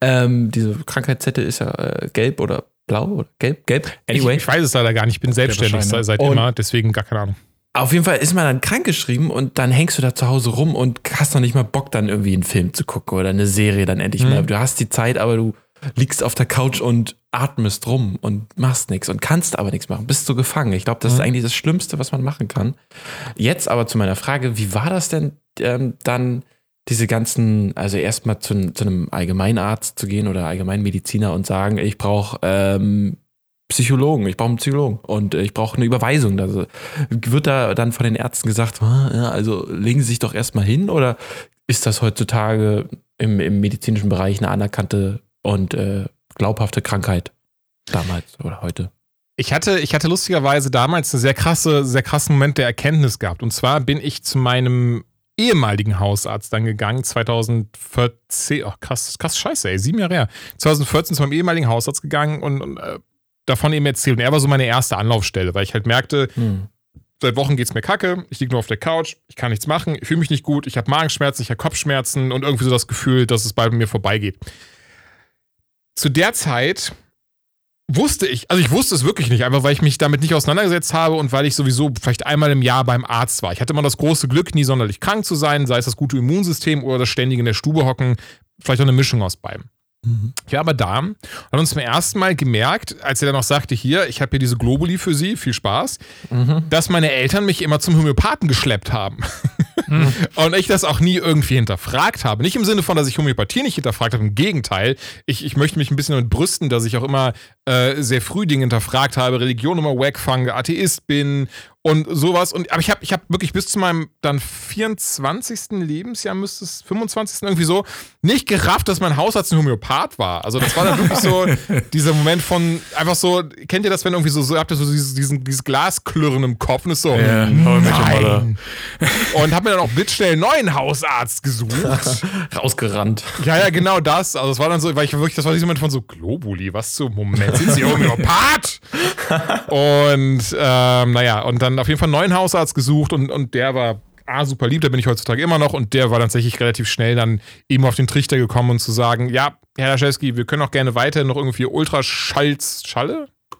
Ähm, diese Krankheitszettel ist ja äh, gelb oder blau oder gelb, gelb. Anyway. Ich, ich weiß es leider gar nicht, ich bin selbstständig seit, seit Und- immer, deswegen gar keine Ahnung. Auf jeden Fall ist man dann krankgeschrieben und dann hängst du da zu Hause rum und hast noch nicht mal Bock, dann irgendwie einen Film zu gucken oder eine Serie dann endlich mal. Du hast die Zeit, aber du liegst auf der Couch und atmest rum und machst nichts und kannst aber nichts machen. Bist du gefangen. Ich glaube, das ist eigentlich das Schlimmste, was man machen kann. Jetzt aber zu meiner Frage, wie war das denn ähm, dann, diese ganzen, also erstmal zu, zu einem Allgemeinarzt zu gehen oder Allgemeinmediziner und sagen, ich brauche ähm, Psychologen, ich brauche einen Psychologen und äh, ich brauche eine Überweisung. Also wird da dann von den Ärzten gesagt, "Ah, ja, also legen Sie sich doch erstmal hin oder ist das heutzutage im, im medizinischen Bereich eine anerkannte und äh, glaubhafte Krankheit damals oder heute? Ich hatte, ich hatte lustigerweise damals einen sehr krasse, sehr krassen Moment der Erkenntnis gehabt. Und zwar bin ich zu meinem ehemaligen Hausarzt dann gegangen, 2014, oh krass, krass scheiße, ey, sieben Jahre her. 2014 zu meinem ehemaligen Hausarzt gegangen und, und äh, davon eben erzählt. Und er war so meine erste Anlaufstelle, weil ich halt merkte, Hm. seit Wochen geht's mir kacke, ich liege nur auf der Couch, ich kann nichts machen, ich fühle mich nicht gut, ich habe Magenschmerzen, ich habe Kopfschmerzen und irgendwie so das Gefühl, dass es bald mit mir vorbeigeht. Zu der Zeit wusste ich, also ich wusste es wirklich nicht, einfach weil ich mich damit nicht auseinandergesetzt habe und weil ich sowieso vielleicht einmal im Jahr beim Arzt war. Ich hatte immer das große Glück, nie sonderlich krank zu sein, sei es das gute Immunsystem oder das ständige in der Stube hocken, vielleicht auch eine Mischung aus beidem. Ich war aber da und hat uns zum ersten Mal gemerkt, als er dann noch sagte, hier, ich habe hier diese Globuli für Sie, viel Spaß, dass meine Eltern mich immer zum Homöopathen geschleppt haben. [laughs] [laughs] Und ich das auch nie irgendwie hinterfragt habe. Nicht im Sinne von, dass ich Homöopathie nicht hinterfragt habe, im Gegenteil. Ich, ich möchte mich ein bisschen damit brüsten, dass ich auch immer äh, sehr früh Dinge hinterfragt habe, Religion immer wack fange, Atheist bin und sowas. Und, aber ich habe ich hab wirklich bis zu meinem dann 24. Lebensjahr, müsste es 25. irgendwie so, nicht gerafft, dass mein Hausarzt ein Homöopath war. Also das war dann wirklich so [laughs] dieser Moment von einfach so, kennt ihr das, wenn irgendwie so, so habt ihr so dieses, diesen, dieses Glasklirren im Kopf und ist so, Ja, nein. [laughs] Und hab mir dann auch blitzschnell einen neuen Hausarzt gesucht. [laughs] Rausgerannt. Ja, ja, genau das. Also es war dann so, weil ich wirklich, das war dieser Moment von so, Globuli, was zum Moment, sind Sie Homöopath? Und ähm, naja, und dann auf jeden Fall einen neuen Hausarzt gesucht und, und der war ah, super lieb, da bin ich heutzutage immer noch und der war tatsächlich relativ schnell dann eben auf den Trichter gekommen und zu sagen, ja, Herr Laschewski, wir können auch gerne weiter noch irgendwie Ultraschalls,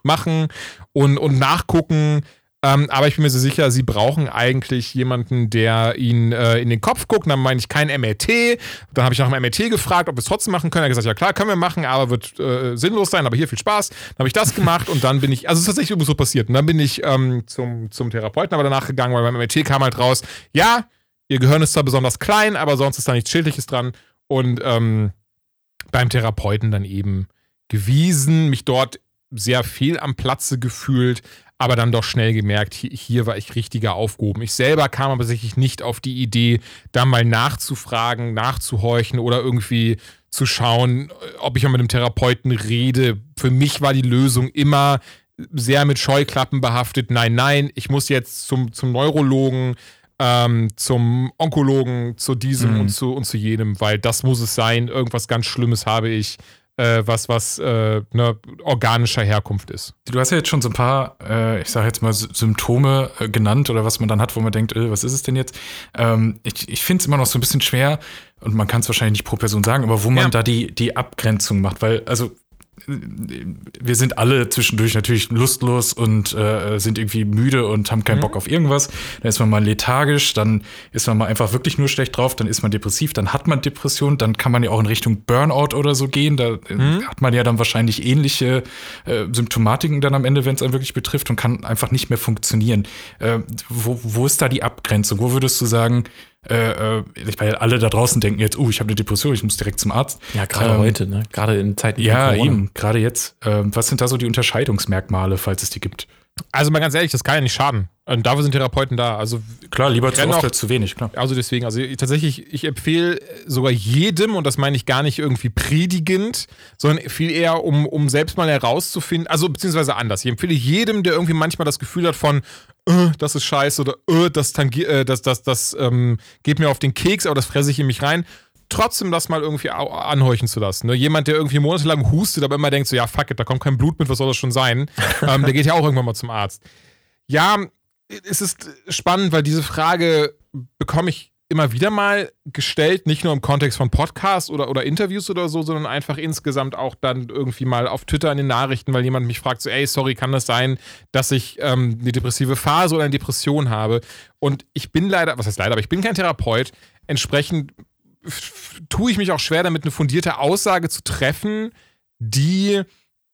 machen und, und nachgucken, ähm, aber ich bin mir so sicher, sie brauchen eigentlich jemanden, der ihnen äh, in den Kopf guckt. Dann meine ich kein MRT. Dann habe ich nach dem MRT gefragt, ob wir es trotzdem machen können. Er hat gesagt, ja klar, können wir machen, aber wird äh, sinnlos sein, aber hier viel Spaß. Dann habe ich das gemacht und dann bin ich, also es ist tatsächlich so passiert. Und dann bin ich ähm, zum, zum Therapeuten aber danach gegangen, weil beim MRT kam halt raus, ja, ihr Gehirn ist zwar besonders klein, aber sonst ist da nichts Schädliches dran. Und ähm, beim Therapeuten dann eben gewiesen, mich dort sehr viel am Platze gefühlt, aber dann doch schnell gemerkt, hier, hier, war ich richtiger aufgehoben. Ich selber kam aber sicherlich nicht auf die Idee, da mal nachzufragen, nachzuhorchen oder irgendwie zu schauen, ob ich mal mit einem Therapeuten rede. Für mich war die Lösung immer sehr mit Scheuklappen behaftet. Nein, nein, ich muss jetzt zum, zum Neurologen, ähm, zum Onkologen, zu diesem mhm. und, zu, und zu jenem, weil das muss es sein. Irgendwas ganz Schlimmes habe ich äh, was, was äh, ne, organischer Herkunft ist. Du hast ja jetzt schon so ein paar, äh, ich sage jetzt mal, Symptome äh, genannt oder was man dann hat, wo man denkt, äh, was ist es denn jetzt? Ähm, ich ich finde es immer noch so ein bisschen schwer und man kann es wahrscheinlich nicht pro Person sagen, aber wo man ja. da die, die Abgrenzung macht, weil, also wir sind alle zwischendurch natürlich lustlos und äh, sind irgendwie müde und haben keinen mhm. Bock auf irgendwas. Dann ist man mal lethargisch, dann ist man mal einfach wirklich nur schlecht drauf, dann ist man depressiv, dann hat man Depression, dann kann man ja auch in Richtung Burnout oder so gehen. Da äh, mhm. hat man ja dann wahrscheinlich ähnliche äh, Symptomatiken dann am Ende, wenn es einen wirklich betrifft und kann einfach nicht mehr funktionieren. Äh, wo, wo ist da die Abgrenzung? Wo würdest du sagen, äh, äh, weil alle da draußen denken jetzt, oh, ich habe eine Depression, ich muss direkt zum Arzt. Ja, gerade ähm, heute, ne? Gerade in Zeiten Ja, eben, gerade jetzt. Ähm, was sind da so die Unterscheidungsmerkmale, falls es die gibt? Also mal ganz ehrlich, das kann ja nicht schaden. Und dafür sind Therapeuten da. Also klar, lieber zu oft als zu wenig, klar. Also deswegen, also tatsächlich, ich empfehle sogar jedem, und das meine ich gar nicht irgendwie predigend, sondern viel eher, um, um selbst mal herauszufinden, also beziehungsweise anders. Ich empfehle jedem, der irgendwie manchmal das Gefühl hat von, äh, das ist scheiße oder äh, das, äh, das, das, das ähm, geht mir auf den Keks, aber das fresse ich in mich rein trotzdem das mal irgendwie anhorchen zu lassen. Ne? Jemand, der irgendwie monatelang hustet, aber immer denkt so, ja, fuck it, da kommt kein Blut mit, was soll das schon sein? [laughs] ähm, der geht ja auch irgendwann mal zum Arzt. Ja, es ist spannend, weil diese Frage bekomme ich immer wieder mal gestellt, nicht nur im Kontext von Podcasts oder, oder Interviews oder so, sondern einfach insgesamt auch dann irgendwie mal auf Twitter in den Nachrichten, weil jemand mich fragt, so, ey, sorry, kann das sein, dass ich ähm, eine depressive Phase oder eine Depression habe? Und ich bin leider, was heißt leider, aber ich bin kein Therapeut. Entsprechend tue ich mich auch schwer damit, eine fundierte Aussage zu treffen, die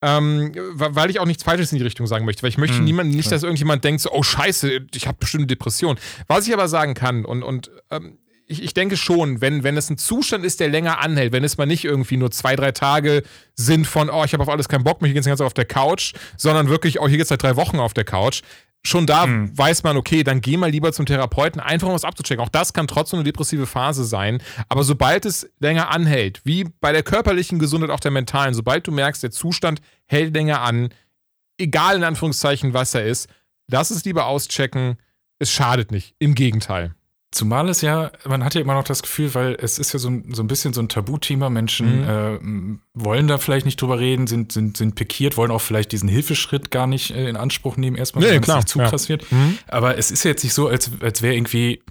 ähm, weil ich auch nichts Falsches in die Richtung sagen möchte, weil ich möchte hm, niemanden, nicht, dass irgendjemand denkt, so, oh Scheiße, ich habe bestimmt eine Depression. Was ich aber sagen kann, und, und ähm, ich, ich, denke schon, wenn, wenn es ein Zustand ist, der länger anhält, wenn es mal nicht irgendwie nur zwei, drei Tage sind von, oh, ich habe auf alles keinen Bock, mich geht's den ganzen Tag auf der Couch, sondern wirklich, oh, hier geht's seit drei Wochen auf der Couch, schon da mhm. weiß man, okay, dann geh mal lieber zum Therapeuten, einfach um was abzuchecken. Auch das kann trotzdem eine depressive Phase sein. Aber sobald es länger anhält, wie bei der körperlichen Gesundheit, auch der mentalen, sobald du merkst, der Zustand hält länger an, egal in Anführungszeichen, was er ist, lass es lieber auschecken. Es schadet nicht. Im Gegenteil. Zumal es ja, man hat ja immer noch das Gefühl, weil es ist ja so, so ein bisschen so ein Tabuthema. Menschen mhm. äh, wollen da vielleicht nicht drüber reden, sind, sind, sind pikiert, wollen auch vielleicht diesen Hilfeschritt gar nicht äh, in Anspruch nehmen, erstmal, nee, wenn es nicht zu krass ja. wird. Mhm. Aber es ist ja jetzt nicht so, als, als wäre irgendwie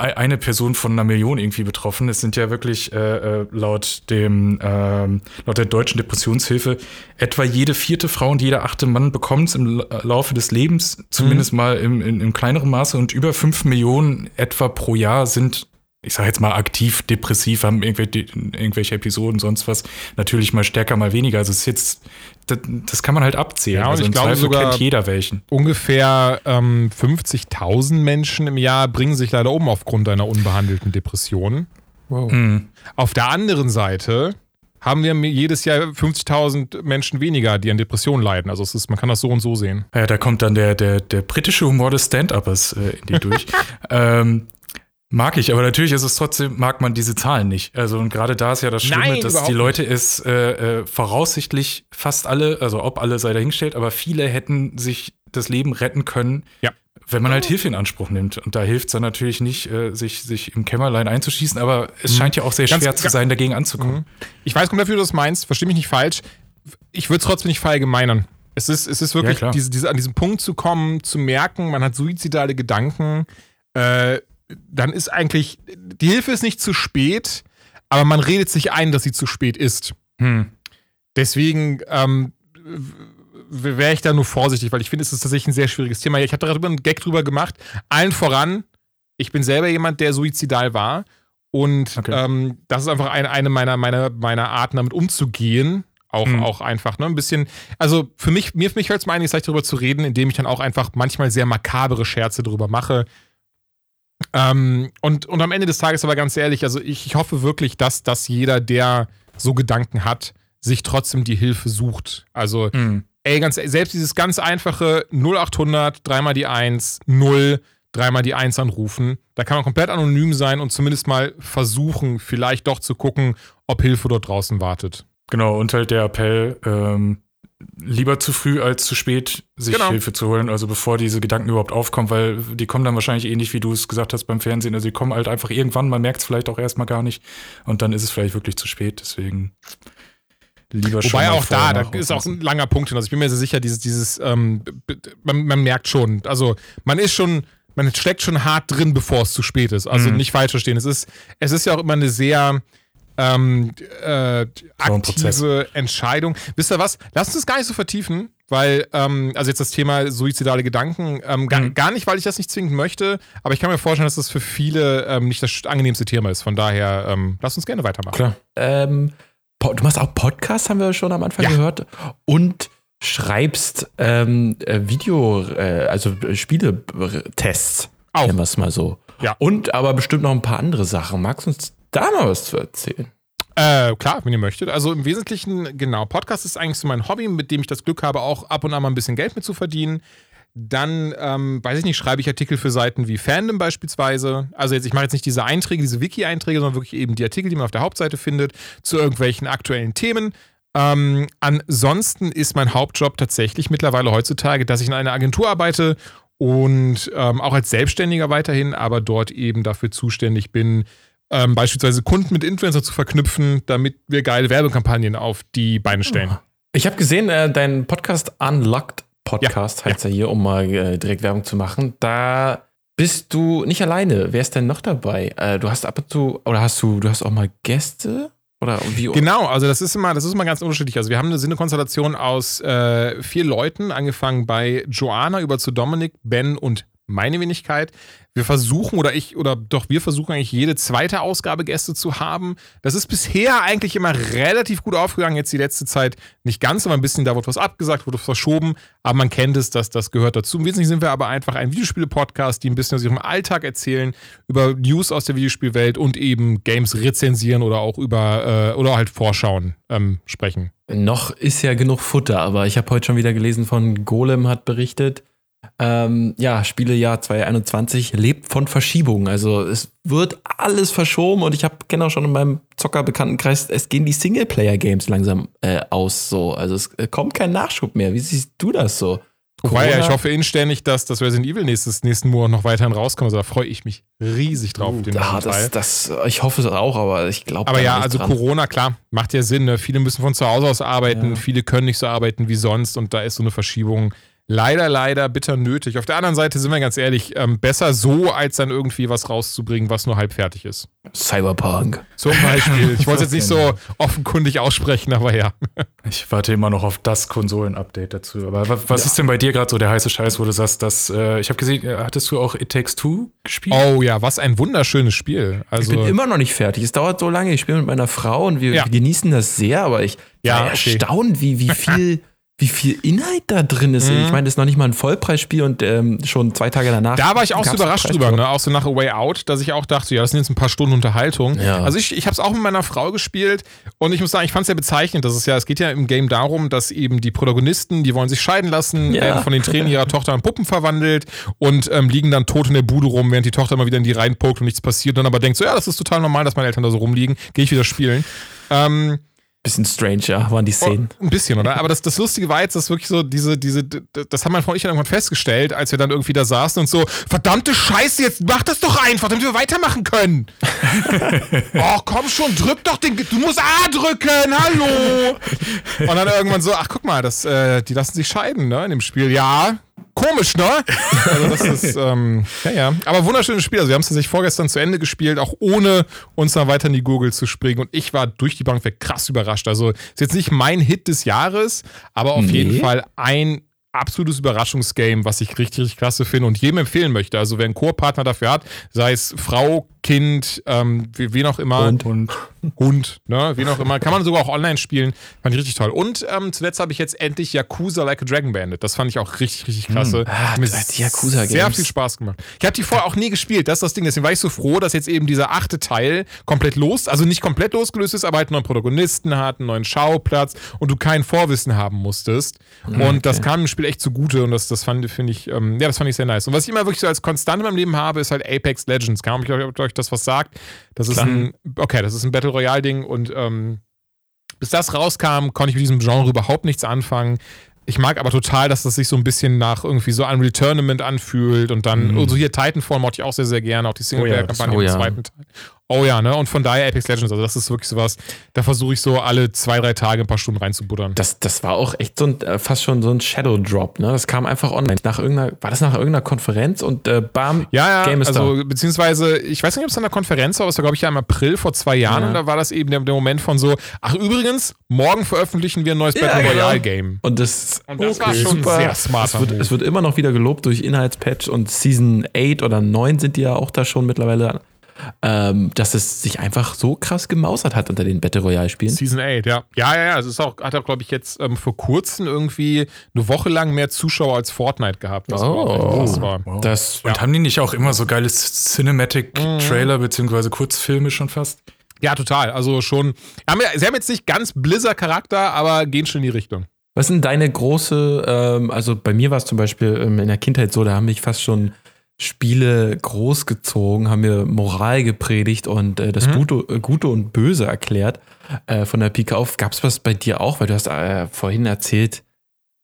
eine Person von einer Million irgendwie betroffen. Es sind ja wirklich äh, äh, laut dem ähm, laut der deutschen Depressionshilfe etwa jede vierte Frau und jeder achte Mann bekommt es im Laufe des Lebens, zumindest mhm. mal im, in, im kleineren Maße und über fünf Millionen etwa pro Jahr sind ich sage jetzt mal aktiv depressiv, haben irgendwelche, irgendwelche Episoden, sonst was, natürlich mal stärker, mal weniger. Also es ist jetzt, das, das kann man halt abzählen. Ja, und also ich glaube sogar kennt jeder welchen. Ungefähr ähm, 50.000 Menschen im Jahr bringen sich leider um aufgrund einer unbehandelten Depression. Wow. Mhm. Auf der anderen Seite haben wir jedes Jahr 50.000 Menschen weniger, die an Depressionen leiden. Also es ist, man kann das so und so sehen. Ja, da kommt dann der, der, der britische Humor des Stand-Uppers äh, in die durch. [laughs] ähm, Mag ich, aber natürlich ist es trotzdem, mag man diese Zahlen nicht. Also und gerade da ist ja das Schlimme, Nein, dass die Leute es äh, äh, voraussichtlich fast alle, also ob alle sei dahingestellt, aber viele hätten sich das Leben retten können, ja. wenn man halt Hilfe in Anspruch nimmt. Und da hilft es dann natürlich nicht, äh, sich, sich im Kämmerlein einzuschießen, aber es mhm. scheint ja auch sehr Ganz, schwer zu sein, dagegen anzukommen. Mhm. Ich weiß kommt dafür, du das meinst, versteh mich nicht falsch. Ich würde es trotzdem nicht verallgemeinern Es ist, es ist wirklich, Ja, diese, diese, an diesem Punkt zu kommen, zu merken, man hat suizidale Gedanken, äh, dann ist eigentlich, die Hilfe ist nicht zu spät, aber man redet sich ein, dass sie zu spät ist. Hm. Deswegen ähm, wäre ich da nur vorsichtig, weil ich finde, es ist tatsächlich ein sehr schwieriges Thema. Ich habe darüber einen Gag drüber gemacht. Allen voran, ich bin selber jemand, der suizidal war. Und Okay. ähm, das ist einfach eine, eine meiner, meiner, meiner Arten, damit umzugehen. Auch, Hm. auch einfach, ne? Ein bisschen, also für mich, mir, mich fällt es mir eigentlich leicht darüber zu reden, indem ich dann auch einfach manchmal sehr makabere Scherze darüber mache. Ähm, und, und am Ende des Tages aber ganz ehrlich, also ich, ich hoffe wirklich, dass, dass jeder, der so Gedanken hat, sich trotzdem die Hilfe sucht. Also, Hm. ey, ganz, selbst dieses ganz einfache 0800, dreimal die 1, 0, dreimal die 1 anrufen. Da kann man komplett anonym sein und zumindest mal versuchen, vielleicht doch zu gucken, ob Hilfe dort draußen wartet. Genau, und halt der Appell, ähm, lieber zu früh als zu spät sich Genau. Hilfe zu holen, also bevor diese Gedanken überhaupt aufkommen, weil die kommen dann wahrscheinlich ähnlich, wie du es gesagt hast beim Fernsehen. Also die kommen halt einfach irgendwann, man merkt es vielleicht auch erstmal gar nicht und dann ist es vielleicht wirklich zu spät. Deswegen lieber schon. Wobei auch da, da ist auch ein langer Punkt hin. Also ich bin mir sehr sicher, dieses, dieses, ähm, man, man merkt schon, also man ist schon, man steckt schon hart drin, bevor es zu spät ist. Also Mhm. nicht falsch verstehen. Es ist, es ist ja auch immer eine sehr ähm, äh, aktive Entscheidung. Wisst ihr was? Lasst uns das gar nicht so vertiefen, weil, ähm, also jetzt das Thema suizidale Gedanken, ähm, gar, Mhm. gar nicht, weil ich das nicht zwingend möchte, aber ich kann mir vorstellen, dass das für viele ähm, nicht das angenehmste Thema ist. Von daher, ähm, lasst uns gerne weitermachen. Klar. Ähm, du machst auch Podcasts, haben wir schon am Anfang Ja. gehört. Und schreibst ähm, äh, Video, äh, also Spieletests. Auch. Nennen wir es mal so. Ja. Und aber bestimmt noch ein paar andere Sachen. Magst du uns da mal was zu erzählen? Äh, klar, wenn ihr möchtet. Also im Wesentlichen, genau, Podcast ist eigentlich so mein Hobby, mit dem ich das Glück habe, auch ab und an mal ein bisschen Geld mit zu verdienen. Dann, ähm, weiß ich nicht, schreibe ich Artikel für Seiten wie Fandom beispielsweise. Also jetzt, ich mache jetzt nicht diese Einträge, diese Wiki-Einträge, sondern wirklich eben die Artikel, die man auf der Hauptseite findet, zu irgendwelchen aktuellen Themen. Ähm, ansonsten ist mein Hauptjob tatsächlich mittlerweile heutzutage, dass ich in einer Agentur arbeite und ähm, auch als Selbstständiger weiterhin, aber dort eben dafür zuständig bin, ähm, beispielsweise Kunden mit Influencer zu verknüpfen, damit wir geile Werbekampagnen auf die Beine stellen. Ich habe gesehen, äh, dein Podcast Unlocked Podcast Ja, heißt ja hier, um mal äh, direkt Werbung zu machen. Da bist du nicht alleine. Wer ist denn noch dabei? Äh, du hast ab und zu, oder hast du, du hast auch mal Gäste? Oder wie? Genau, also das ist immer, das ist immer ganz unterschiedlich. Also wir haben eine Sinnekonstellation aus äh, vier Leuten, angefangen bei Joanna über zu Dominik, Ben und meine Wenigkeit. Wir versuchen, oder ich, oder doch, wir versuchen eigentlich jede zweite Ausgabe Gäste zu haben. Das ist bisher eigentlich immer relativ gut aufgegangen. Jetzt die letzte Zeit nicht ganz, aber ein bisschen, da wurde was abgesagt, wurde was verschoben. Aber man kennt es, dass das gehört dazu. Im Wesentlichen sind wir aber einfach ein Videospiele-Podcast, die ein bisschen aus ihrem Alltag erzählen, über News aus der Videospielwelt und eben Games rezensieren oder auch über, äh, oder halt Vorschauen ähm, sprechen. Noch ist ja genug Futter, aber ich habe heute schon wieder gelesen von Golem hat berichtet, ähm, ja, Spielejahr 2021 lebt von Verschiebungen. Also es wird alles verschoben und ich habe kenne auch schon in meinem Zockerbekanntenkreis, es gehen die Singleplayer-Games langsam äh, aus so. Also es äh, kommt kein Nachschub mehr. Wie siehst du das so? Wobei, ja, Corona- ich hoffe inständig, dass das Resident Evil nächstes, nächsten Monat noch weiterhin rauskommt. Also da freue ich mich riesig drauf. auf den Ah, das, das, ich hoffe es auch, aber ich glaube. Aber ja, also Corona, klar, macht ja Sinn. Ne? Viele müssen von zu Hause aus arbeiten, Ja. viele können nicht so arbeiten wie sonst und da ist so eine Verschiebung leider, leider bitter nötig. Auf der anderen Seite sind wir ganz ehrlich, ähm, besser so, als dann irgendwie was rauszubringen, was nur halb fertig ist. Cyberpunk. Zum Beispiel. Ich wollte es jetzt nicht so [laughs] offenkundig aussprechen, aber ja. Ich warte immer noch auf das Konsolen-Update dazu. Aber wa- was ist denn bei dir gerade so der heiße Scheiß, wo du sagst, dass äh, ich habe gesehen, äh, hattest du auch It Takes Two gespielt? Oh ja, was ein wunderschönes Spiel. Ich Also bin immer noch nicht fertig. Es dauert so lange. Ich spiele mit meiner Frau und wir, Ja. wir genießen das sehr, aber ich Ja, war okay. erstaunt, wie, wie [laughs] viel. Wie viel Inhalt da drin ist. Mhm. Ich meine, das ist noch nicht mal ein Vollpreisspiel und ähm, schon zwei Tage danach. Da war ich auch so überrascht drüber, ne? auch so nach A Way Out, dass ich auch dachte, ja, das sind jetzt ein paar Stunden Unterhaltung. Ja. Also ich, ich habe es auch mit meiner Frau gespielt und ich muss sagen, ich fand es ja bezeichnend. Das ist ja, es geht ja im Game darum, dass eben die Protagonisten, die wollen sich scheiden lassen, Ja. werden von den Tränen ihrer Tochter in Puppen verwandelt und ähm, liegen dann tot in der Bude rum, während die Tochter immer wieder in die reinpokt und nichts passiert und dann aber denkt so, ja, das ist total normal, dass meine Eltern da so rumliegen, gehe ich wieder spielen. Ähm, Bisschen strange, ja, waren die Szenen. Oh, ein bisschen, oder? Aber das, das Lustige war jetzt, dass wirklich so diese, diese, das haben mein Freund und ich dann irgendwann festgestellt, als wir dann irgendwie da saßen und so, verdammte Scheiße, jetzt mach das doch einfach, damit wir weitermachen können. [laughs] oh, komm schon, drück doch den, du musst A drücken, hallo. Und dann irgendwann so, ach guck mal, das, äh, die lassen sich scheiden, ne, in dem Spiel. Ja, komisch, ne? Also das ist, ähm, ja, ja. Aber wunderschönes Spiel. Also wir haben es tatsächlich vorgestern zu Ende gespielt, auch ohne uns dann weiter in die Gurgel zu springen. Und ich war durch die Bank weg krass überrascht. Also ist jetzt nicht mein Hit des Jahres, aber auf nee. jeden Fall ein absolutes Überraschungsgame, was ich richtig, richtig klasse finde und jedem empfehlen möchte. Also wer einen Co-Partner dafür hat, sei es Frau, Kind, ähm, wen auch immer. Hund. Hund. Hund, ne? Wen auch immer. Kann man sogar auch online spielen. Fand ich richtig toll. Und ähm, zuletzt habe ich jetzt endlich Yakuza Like a Dragon Bandit. Das fand ich auch richtig, richtig klasse. Mm. Ah, Mir die Yakuza Games. Sehr viel Spaß gemacht. Ich habe die vorher auch nie gespielt. Das ist das Ding. Deswegen war ich so froh, dass jetzt eben dieser achte Teil komplett los, also nicht komplett losgelöst ist, aber halt einen neuen Protagonisten hat, einen neuen Schauplatz und du kein Vorwissen haben musstest. Okay. Und das kam im Spiel echt zugute und das, das fand finde ich, ähm, ja, das fand ich sehr nice. Und was ich immer wirklich so als Konstante in meinem Leben habe, ist halt Apex Legends. Kann ich euch das was sagt? Das ist Klar. ein, okay, das ist ein Battle Royale Ding und ähm, bis das rauskam, konnte ich mit diesem Genre überhaupt nichts anfangen. Ich mag aber total, dass das sich so ein bisschen nach irgendwie so Unreal Tournament anfühlt und dann, mhm. so also hier Titanfall mochte ich auch sehr, sehr gerne, auch die Singleplayer-Kampagne oh ja, im oh ja. zweiten Teil. Oh ja, ne? Und von daher Apex Legends, also das ist wirklich sowas, da versuche ich so alle zwei, drei Tage ein paar Stunden reinzubuttern. Das, das war auch echt so ein, äh, fast schon so ein Shadow Drop, ne? Das kam einfach online. Nach irgendeiner, war das nach irgendeiner Konferenz und äh, bam, ja, ja, Game ist also, da. beziehungsweise, ich weiß nicht, ob es an der Konferenz war, aber es war, glaube ich, ja im April vor zwei Jahren ja. und da war das eben der, der, Moment von so, ach übrigens, morgen veröffentlichen wir ein neues ja, Battle genau. Royale Game. Und das, und das okay, war schon super. sehr smart. Es wird, es wird immer noch wieder gelobt durch Inhaltspatch und Season 8 oder 9 sind die ja auch da schon mittlerweile ähm, dass es sich einfach so krass gemausert hat unter den Battle Royale Spielen. Season 8, ja. Ja, ja, ja. Es ist auch, hat auch, glaube ich, jetzt ähm, vor kurzem irgendwie eine Woche lang mehr Zuschauer als Fortnite gehabt. Das oh, das war. Wow. Das, Und haben die nicht auch immer so geile Cinematic-Trailer mhm. beziehungsweise Kurzfilme schon fast? Ja, total. Also schon. Sie haben jetzt nicht ganz Blizzard-Charakter, aber gehen schon in die Richtung. Was sind deine große, ähm, also bei mir war es zum Beispiel ähm, in der Kindheit so, da haben mich fast schon Spiele großgezogen, haben mir Moral gepredigt und äh, das mhm. Gute, äh, Gute und Böse erklärt. Äh, von der Pike auf. Gab es was bei dir auch? Weil du hast äh, vorhin erzählt,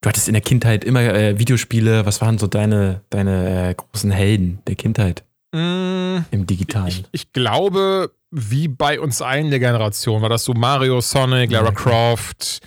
du hattest in der Kindheit immer äh, Videospiele. Was waren so deine, deine äh, großen Helden der Kindheit? Mm, Im Digitalen. Ich, ich, glaube, wie bei uns allen der Generation, war das so Mario, Sonic, Lara Croft.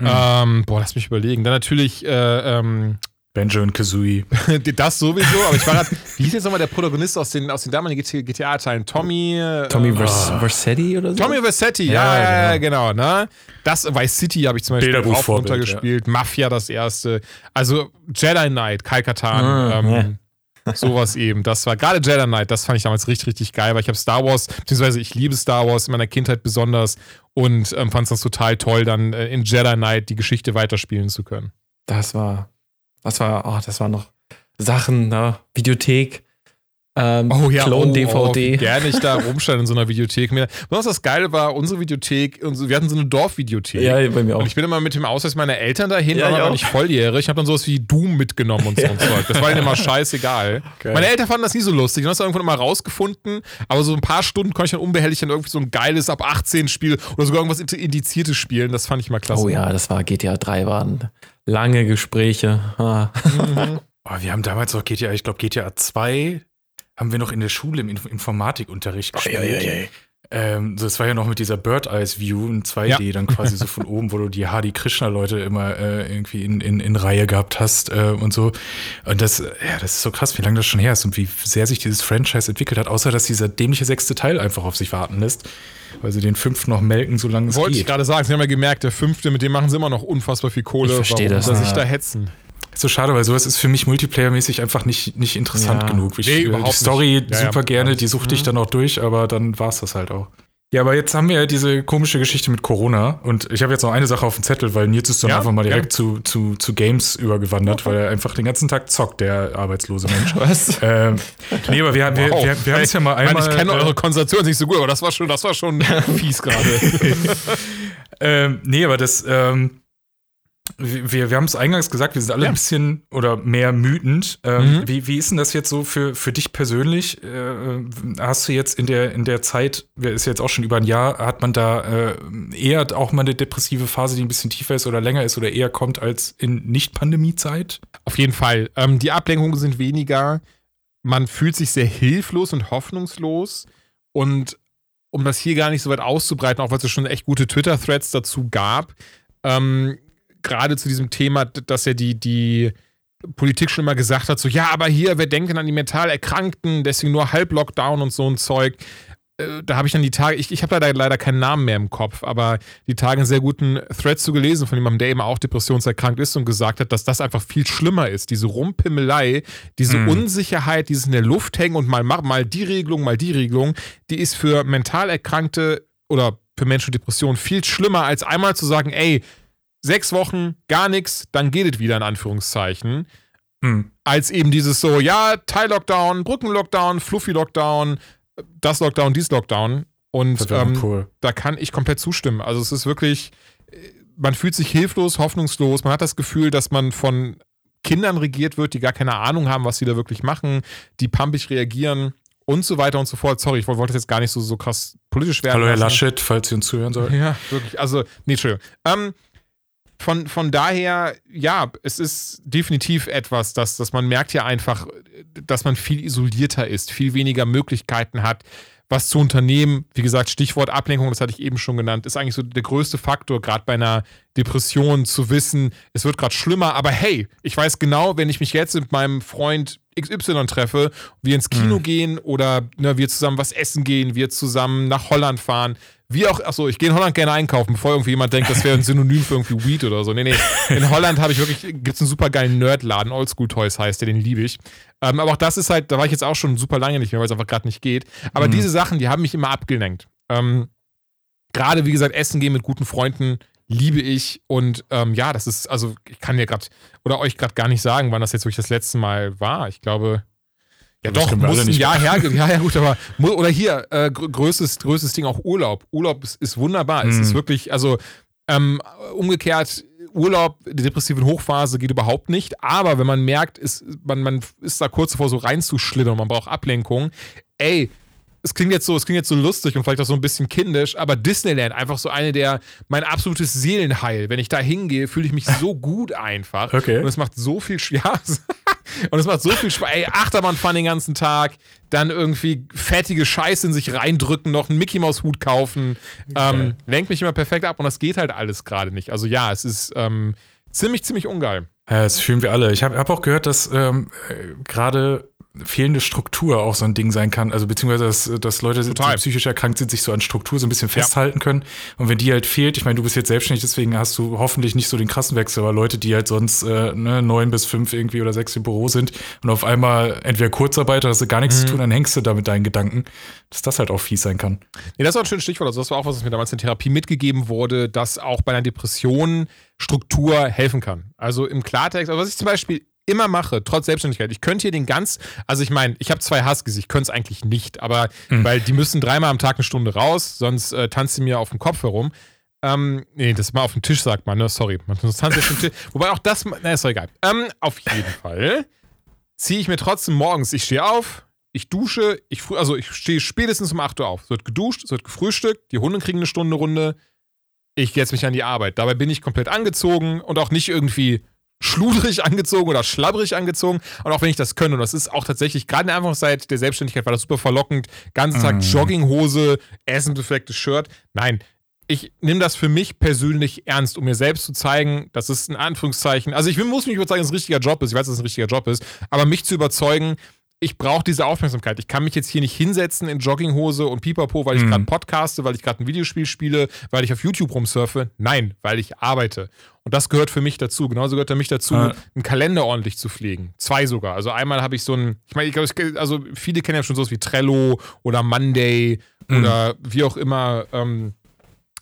Mhm. Ähm, boah, lass mich überlegen. Dann natürlich ähm, Banjo und Kazooie. [laughs] das sowieso, aber ich war gerade, wie hieß jetzt nochmal der Protagonist aus den, aus den damaligen GTA-Teilen? Tommy. Äh, Tommy äh, Vers oh. Versetti oder so? Tommy Versetti, ja, ja, ja genau. genau. ne? Das, Vice City habe ich zum Beispiel auch runtergespielt. Ja. Mafia das erste. Also Jedi Knight, Kai Katan. Ah, ähm, ja. sowas eben. Das war gerade Jedi Knight, das fand ich damals richtig, richtig geil, weil ich habe Star Wars, beziehungsweise ich liebe Star Wars in meiner Kindheit besonders und ähm, fand es das total toll, dann äh, in Jedi Knight die Geschichte weiterspielen zu können. Das war was war, oh, das waren noch Sachen, ne? Videothek. Ähm, oh ja, Clone DVD. Oh, gerne ich da [laughs] rumstand in so einer Videothek. Was das Geile war, unsere Videothek, wir hatten so eine Dorfvideothek. Ja, bei mir auch. Und ich bin immer mit dem Ausweis meiner Eltern dahin, ja, war aber nicht volljährig. Ich habe dann sowas wie Doom mitgenommen und so und so. Das war ihnen immer [laughs] scheißegal. Geil. Meine Eltern fanden das nie so lustig. Die haben das irgendwann immer rausgefunden, aber so ein paar Stunden konnte ich dann unbehelligt dann irgendwie so ein geiles ab 18 Spiel oder sogar irgendwas indiziertes spielen. Das fand ich mal klasse. Oh ja, das war GTA 3 waren lange Gespräche. Ah. Mhm. [laughs] Oh, wir haben damals auch GTA, ich glaube GTA 2 haben wir noch in der Schule im Informatikunterricht gespielt. Oh, ja, ja, ja. Ähm, das war ja noch mit dieser Bird Eyes View in 2D, ja. dann quasi so von [laughs] oben, wo du die Hardy Krishna-Leute immer äh, irgendwie in, in, in Reihe gehabt hast äh, und so. Und das, ja, das ist so krass, wie lange das schon her ist und wie sehr sich dieses Franchise entwickelt hat, außer dass dieser dämliche sechste Teil einfach auf sich warten lässt. Weil sie den fünften noch melken, solange es Wollte geht. Wollte ich gerade sagen, sie haben ja gemerkt, der fünfte, mit dem machen sie immer noch unfassbar viel Kohle. Ich verstehe das. Dass sich da hetzen so schade, weil sowas ist für mich multiplayermäßig einfach nicht, nicht interessant ja. genug. Ich, nee, äh, die Story ja, super ja. gerne, die suchte ich mhm. dann auch durch, aber dann war es das halt auch. Ja, aber jetzt haben wir ja diese komische Geschichte mit Corona und ich habe jetzt noch eine Sache auf dem Zettel, weil Nils ist dann einfach mal direkt zu, zu, zu Games übergewandert, okay. weil er einfach den ganzen Tag zockt, der arbeitslose Mensch. [laughs] Was? Ähm, nee, aber wir, wir, wow. wir, wir haben es ja mal einmal. Ich, ich kenne eure Konstellation nicht so gut, aber das war schon, das war schon [laughs] fies gerade. [laughs] ähm, nee, aber das, ähm, wir, wir haben es eingangs gesagt, wir sind alle Ja. ein bisschen oder mehr mütend. Ähm, Mhm. wie, wie ist denn das jetzt so für, für dich persönlich? Äh, hast du jetzt in der, in der Zeit, ist jetzt auch schon über ein Jahr, hat man da äh, eher auch mal eine depressive Phase, die ein bisschen tiefer ist oder länger ist oder eher kommt als in Nicht-Pandemie-Zeit? Auf jeden Fall. Ähm, die Ablenkungen sind weniger. Man fühlt sich sehr hilflos und hoffnungslos. Und um das hier gar nicht so weit auszubreiten, auch weil es schon echt gute Twitter-Threads dazu gab, ähm, gerade zu diesem Thema, dass ja die, die Politik schon immer gesagt hat, so, ja, aber hier, wer denkt denn an die mental Erkrankten, deswegen nur Halb-Lockdown und so ein Zeug. Äh, Da habe ich dann die Tage, ich, ich habe leider, leider keinen Namen mehr im Kopf, aber die Tage einen sehr guten Thread zu gelesen von jemandem, der eben auch depressionserkrankt ist und gesagt hat, dass das einfach viel schlimmer ist. Diese Rumpimmelei, diese Mhm. Unsicherheit, dieses in der Luft hängen und mal, mal die Regelung, mal die Regelung, die ist für mental Erkrankte oder für Menschen mit Depressionen viel schlimmer, als einmal zu sagen, ey, sechs Wochen, gar nichts, dann geht es wieder in Anführungszeichen Hm. als eben dieses so, ja, Teil-Lockdown, Brücken-Lockdown, Fluffy-Lockdown, das Lockdown, dies Lockdown. Und ähm, cool. da kann ich komplett zustimmen. Also es ist wirklich, äh, man fühlt sich hilflos, hoffnungslos. Man hat das Gefühl, dass man von Kindern regiert wird, die gar keine Ahnung haben, was sie da wirklich machen, die pumpig reagieren und so weiter und so fort. Sorry, ich wollte das jetzt gar nicht so, so krass politisch werden. Hallo Herr. Laschet, falls Sie uns zuhören sollten. Ja, wirklich. Also, nee, Entschuldigung. Ähm, von, von daher, ja, es ist definitiv etwas, dass, dass man merkt ja einfach, dass man viel isolierter ist, viel weniger Möglichkeiten hat, was zu unternehmen. Wie gesagt, Stichwort Ablenkung, das hatte ich eben schon genannt, ist eigentlich so der größte Faktor, gerade bei einer Depression zu wissen, es wird gerade schlimmer, aber hey, ich weiß genau, wenn ich mich jetzt mit meinem Freund XY treffe, wir ins Kino gehen oder ne, wir zusammen was essen gehen, wir zusammen nach Holland fahren, wie auch, achso, ich gehe in Holland gerne einkaufen, bevor irgendwie jemand denkt, das wäre ein Synonym für irgendwie Weed oder so. Nee, nee. In Holland habe ich wirklich, gibt es einen super geilen Nerdladen, Oldschool Toys heißt der, den liebe ich. Ähm, aber auch das ist halt, da war ich jetzt auch schon super lange nicht mehr, weil es einfach gerade nicht geht. Aber Mhm. diese Sachen, die haben mich immer abgelenkt. Ähm, gerade, wie gesagt, Essen gehen mit guten Freunden liebe ich. Und ähm, ja, das ist, also ich kann dir gerade oder euch gerade gar nicht sagen, wann das jetzt wirklich das letzte Mal war. Ich glaube, ja Das doch, muss ein nicht Jahr her. Ja, ja, gut, aber [laughs] oder hier, äh, gr- größtes, größtes Ding auch Urlaub. Urlaub ist, ist wunderbar. Es Mhm. ist wirklich, also ähm, umgekehrt, Urlaub, die depressiven Hochphase geht überhaupt nicht. Aber wenn man merkt, ist, man, man ist da kurz davor, so reinzuschlittern und man braucht Ablenkung, ey, es klingt jetzt so, es klingt jetzt so lustig und vielleicht auch so ein bisschen kindisch, aber Disneyland einfach so eine der, mein absolutes Seelenheil. Wenn ich da hingehe, fühle ich mich so gut einfach. Okay. Und es macht so viel Spaß. [laughs] und es macht so viel Spaß. Ey, Achterbahn fahren den ganzen Tag, dann irgendwie fettige Scheiße in sich reindrücken, noch einen Mickey Maus Hut kaufen. Ähm, lenkt mich immer perfekt ab und das geht halt alles gerade nicht. Also ja, es ist ähm, ziemlich, ziemlich ungeil. Ja, das fühlen wir alle. Ich habe hab auch gehört, dass ähm, äh, gerade fehlende Struktur auch so ein Ding sein kann. Also beziehungsweise, dass, dass Leute, die Total. psychisch erkrankt sind, sich so an Struktur so ein bisschen festhalten können. Und wenn die halt fehlt, ich meine, du bist jetzt selbstständig, deswegen hast du hoffentlich nicht so den krassen Wechsel, aber Leute, die halt sonst äh, ne, neun bis fünf irgendwie oder sechs im Büro sind und auf einmal entweder Kurzarbeiter, hast du gar nichts zu tun, dann hängst du da mit deinen Gedanken, dass das halt auch fies sein kann. Nee, das war ein schönes Stichwort. Also, das war auch was, was mir damals in Therapie mitgegeben wurde, dass auch bei einer Depression Struktur helfen kann. Also im Klartext, also was ich zum Beispiel immer mache, trotz Selbstständigkeit, ich könnte hier den ganz, also ich meine, ich habe zwei Huskies, ich könnte es eigentlich nicht, aber weil die müssen dreimal am Tag eine Stunde raus, sonst äh, tanzt sie mir auf dem Kopf herum. Ähm, nee, das mal auf dem Tisch sagt man, ne? Sorry. Man tanzt auf dem Tisch. [laughs] Wobei auch das, na, ist doch egal. Ähm, auf jeden Fall ziehe ich mir trotzdem morgens, ich stehe auf, ich dusche, ich früh, also ich stehe spätestens um 8 Uhr auf. Es wird geduscht, es wird gefrühstückt, die Hunde kriegen eine Stunde Runde. Ich setze mich an die Arbeit. Dabei bin ich komplett angezogen und auch nicht irgendwie schludrig angezogen oder schlabbrig angezogen. Und auch wenn ich das könnte, und das ist auch tatsächlich, gerade in der Anfangszeit der Selbstständigkeit war das super verlockend. Ganzen Tag Mhm. Jogginghose, essensbeflecktes Shirt. Nein, ich nehme das für mich persönlich ernst, um mir selbst zu zeigen, dass es in Anführungszeichen, also ich muss mich überzeugen, dass es ein richtiger Job ist. Ich weiß, dass es ein richtiger Job ist, aber mich zu überzeugen, ich brauche diese Aufmerksamkeit. Ich kann mich jetzt hier nicht hinsetzen in Jogginghose und Pipapo, weil ich Mhm. gerade podcaste, weil ich gerade ein Videospiel spiele, weil ich auf YouTube rumsurfe. Nein, weil ich arbeite. Und das gehört für mich dazu. Genauso gehört für mich dazu, Ja. einen Kalender ordentlich zu pflegen. Zwei sogar. Also einmal habe ich so ein, ich meine, ich glaube, also viele kennen ja schon sowas wie Trello oder Monday Mhm. oder wie auch immer. Ähm,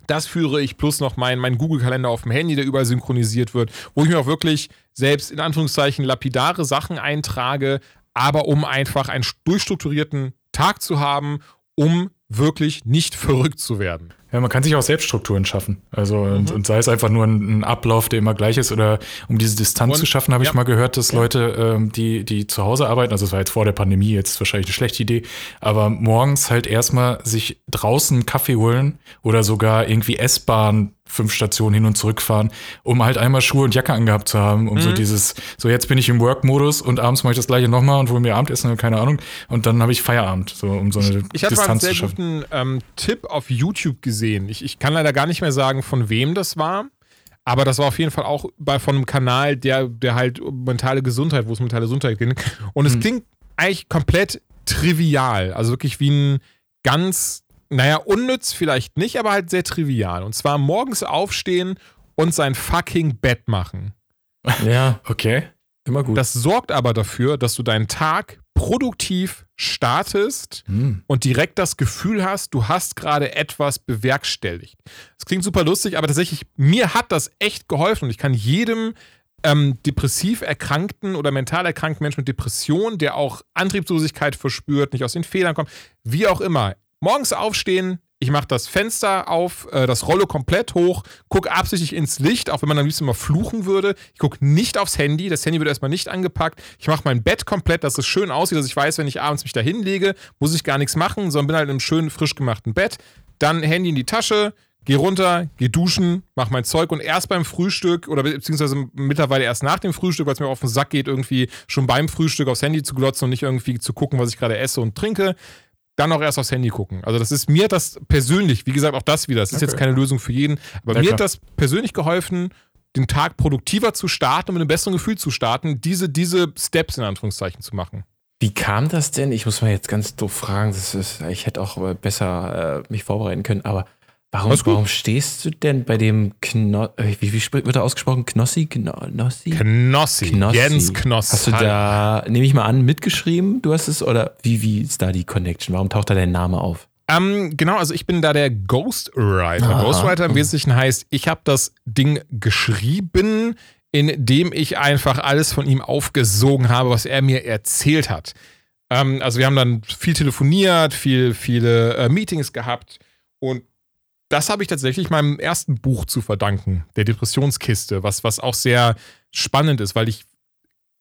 das führe ich plus noch meinen mein Google-Kalender auf dem Handy, der überall synchronisiert wird, wo ich mir auch wirklich selbst in Anführungszeichen lapidare Sachen eintrage, aber um einfach einen durchstrukturierten Tag zu haben, um wirklich nicht verrückt zu werden. Ja, man kann sich auch Selbststrukturen schaffen. Also und, und sei es einfach nur ein, ein Ablauf, der immer gleich ist, oder um diese Distanz Und- zu schaffen, habe ja. ich mal gehört, dass Leute, ähm, die, die zu Hause arbeiten, also das war jetzt vor der Pandemie, jetzt wahrscheinlich eine schlechte Idee, aber morgens halt erstmal sich draußen Kaffee holen oder sogar irgendwie S-Bahn fünf Stationen hin und zurück fahren, um halt einmal Schuhe und Jacke angehabt zu haben, um so Mhm. dieses, so jetzt bin ich im Work-Modus und abends mache ich das gleiche nochmal und hole mir Abendessen oder keine Ahnung und dann habe ich Feierabend, so um so eine Ich hatte mal einen Distanz sehr zu schaffen. guten ähm, Tipp auf YouTube gesehen. Ich, ich kann leider gar nicht mehr sagen, von wem das war. Aber das war auf jeden Fall auch bei, von einem Kanal, der, der halt mentale Gesundheit, wo es mentale Gesundheit ging. Und es klingt eigentlich komplett trivial. Also wirklich wie ein ganz, naja, unnütz vielleicht nicht, aber halt sehr trivial. Und zwar morgens aufstehen und sein fucking Bett machen. Ja, Okay. immer gut. Das sorgt aber dafür, dass du deinen Tag produktiv startest Hm. und direkt das Gefühl hast, du hast gerade etwas bewerkstelligt. Das klingt super lustig, aber tatsächlich, mir hat das echt geholfen und ich kann jedem ähm, depressiv erkrankten oder mental erkrankten Menschen mit Depression, der auch Antriebslosigkeit verspürt, nicht aus den Federn kommt, wie auch immer, morgens aufstehen, ich mache das Fenster auf, äh, das Rolle komplett hoch, gucke absichtlich ins Licht, auch wenn man am liebsten mal fluchen würde. Ich gucke nicht aufs Handy, das Handy wird erstmal nicht angepackt. Ich mache mein Bett komplett, dass es schön aussieht, dass ich weiß, wenn ich abends mich da hinlege, muss ich gar nichts machen, sondern bin halt in einem schönen, frisch gemachten Bett. Dann Handy in die Tasche, geh runter, geh duschen, mach mein Zeug und erst beim Frühstück oder be- beziehungsweise mittlerweile erst nach dem Frühstück, weil es mir auf den Sack geht, irgendwie schon beim Frühstück aufs Handy zu glotzen und nicht irgendwie zu gucken, was ich gerade esse und trinke dann auch erst aufs Handy gucken. Also das ist mir das persönlich, wie gesagt, auch das wieder, das ist jetzt keine Lösung für jeden, aber Ja, mir klar. hat das persönlich geholfen, den Tag produktiver zu starten und mit einem besseren Gefühl zu starten, diese, diese Steps in Anführungszeichen zu machen. Wie kam das denn? Ich muss mal jetzt ganz doof fragen. Das ist, ich hätte auch besser äh, mich vorbereiten können, aber warum, warum stehst du denn bei dem Kno äh, wie, wie wird er ausgesprochen? Knossi? Knossi? Knossi, Knossi. Jens Knoss. Hast du da, nehme ich mal an, mitgeschrieben? Du hast es oder wie, wie ist da die Connection? Warum taucht da dein Name auf? Ähm, genau, also ich bin da der Ghostwriter. Aha. Ghostwriter im Wesentlichen heißt, ich habe das Ding geschrieben, indem ich einfach alles von ihm aufgesogen habe, was er mir erzählt hat. Ähm, also wir haben dann viel telefoniert, viel, viele äh, Meetings gehabt und das habe ich tatsächlich meinem ersten Buch zu verdanken, der Depressionskiste, was, was auch sehr spannend ist, weil ich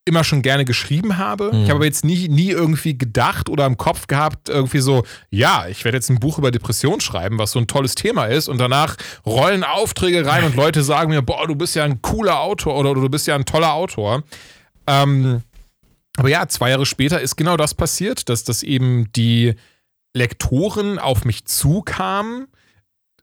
immer schon gerne geschrieben habe. Mhm. Ich habe aber jetzt nie, nie irgendwie gedacht oder im Kopf gehabt, irgendwie so, ja, ich werde jetzt ein Buch über Depression schreiben, was so ein tolles Thema ist und danach rollen Aufträge rein und Leute sagen mir, boah, du bist ja ein cooler Autor oder du bist ja ein toller Autor. Ähm, aber ja, zwei Jahre später ist genau das passiert, dass, dass eben die Lektoren auf mich zukamen,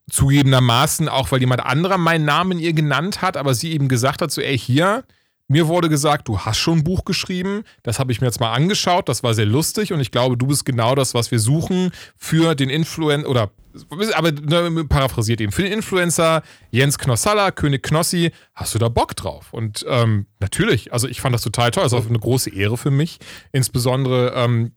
zugegebenermaßen auch, weil jemand anderer meinen Namen ihr genannt hat, aber sie eben gesagt hat, so, ey, hier, mir wurde gesagt, du hast schon ein Buch geschrieben, das habe ich mir jetzt mal angeschaut, das war sehr lustig und ich glaube, du bist genau das, was wir suchen für den Influencer, oder, aber ne, paraphrasiert eben, für den Influencer Jens Knossalla, König Knossi, hast du da Bock drauf? Und ähm, natürlich, also ich fand das total toll, das ist auch eine große Ehre für mich, insbesondere ähm,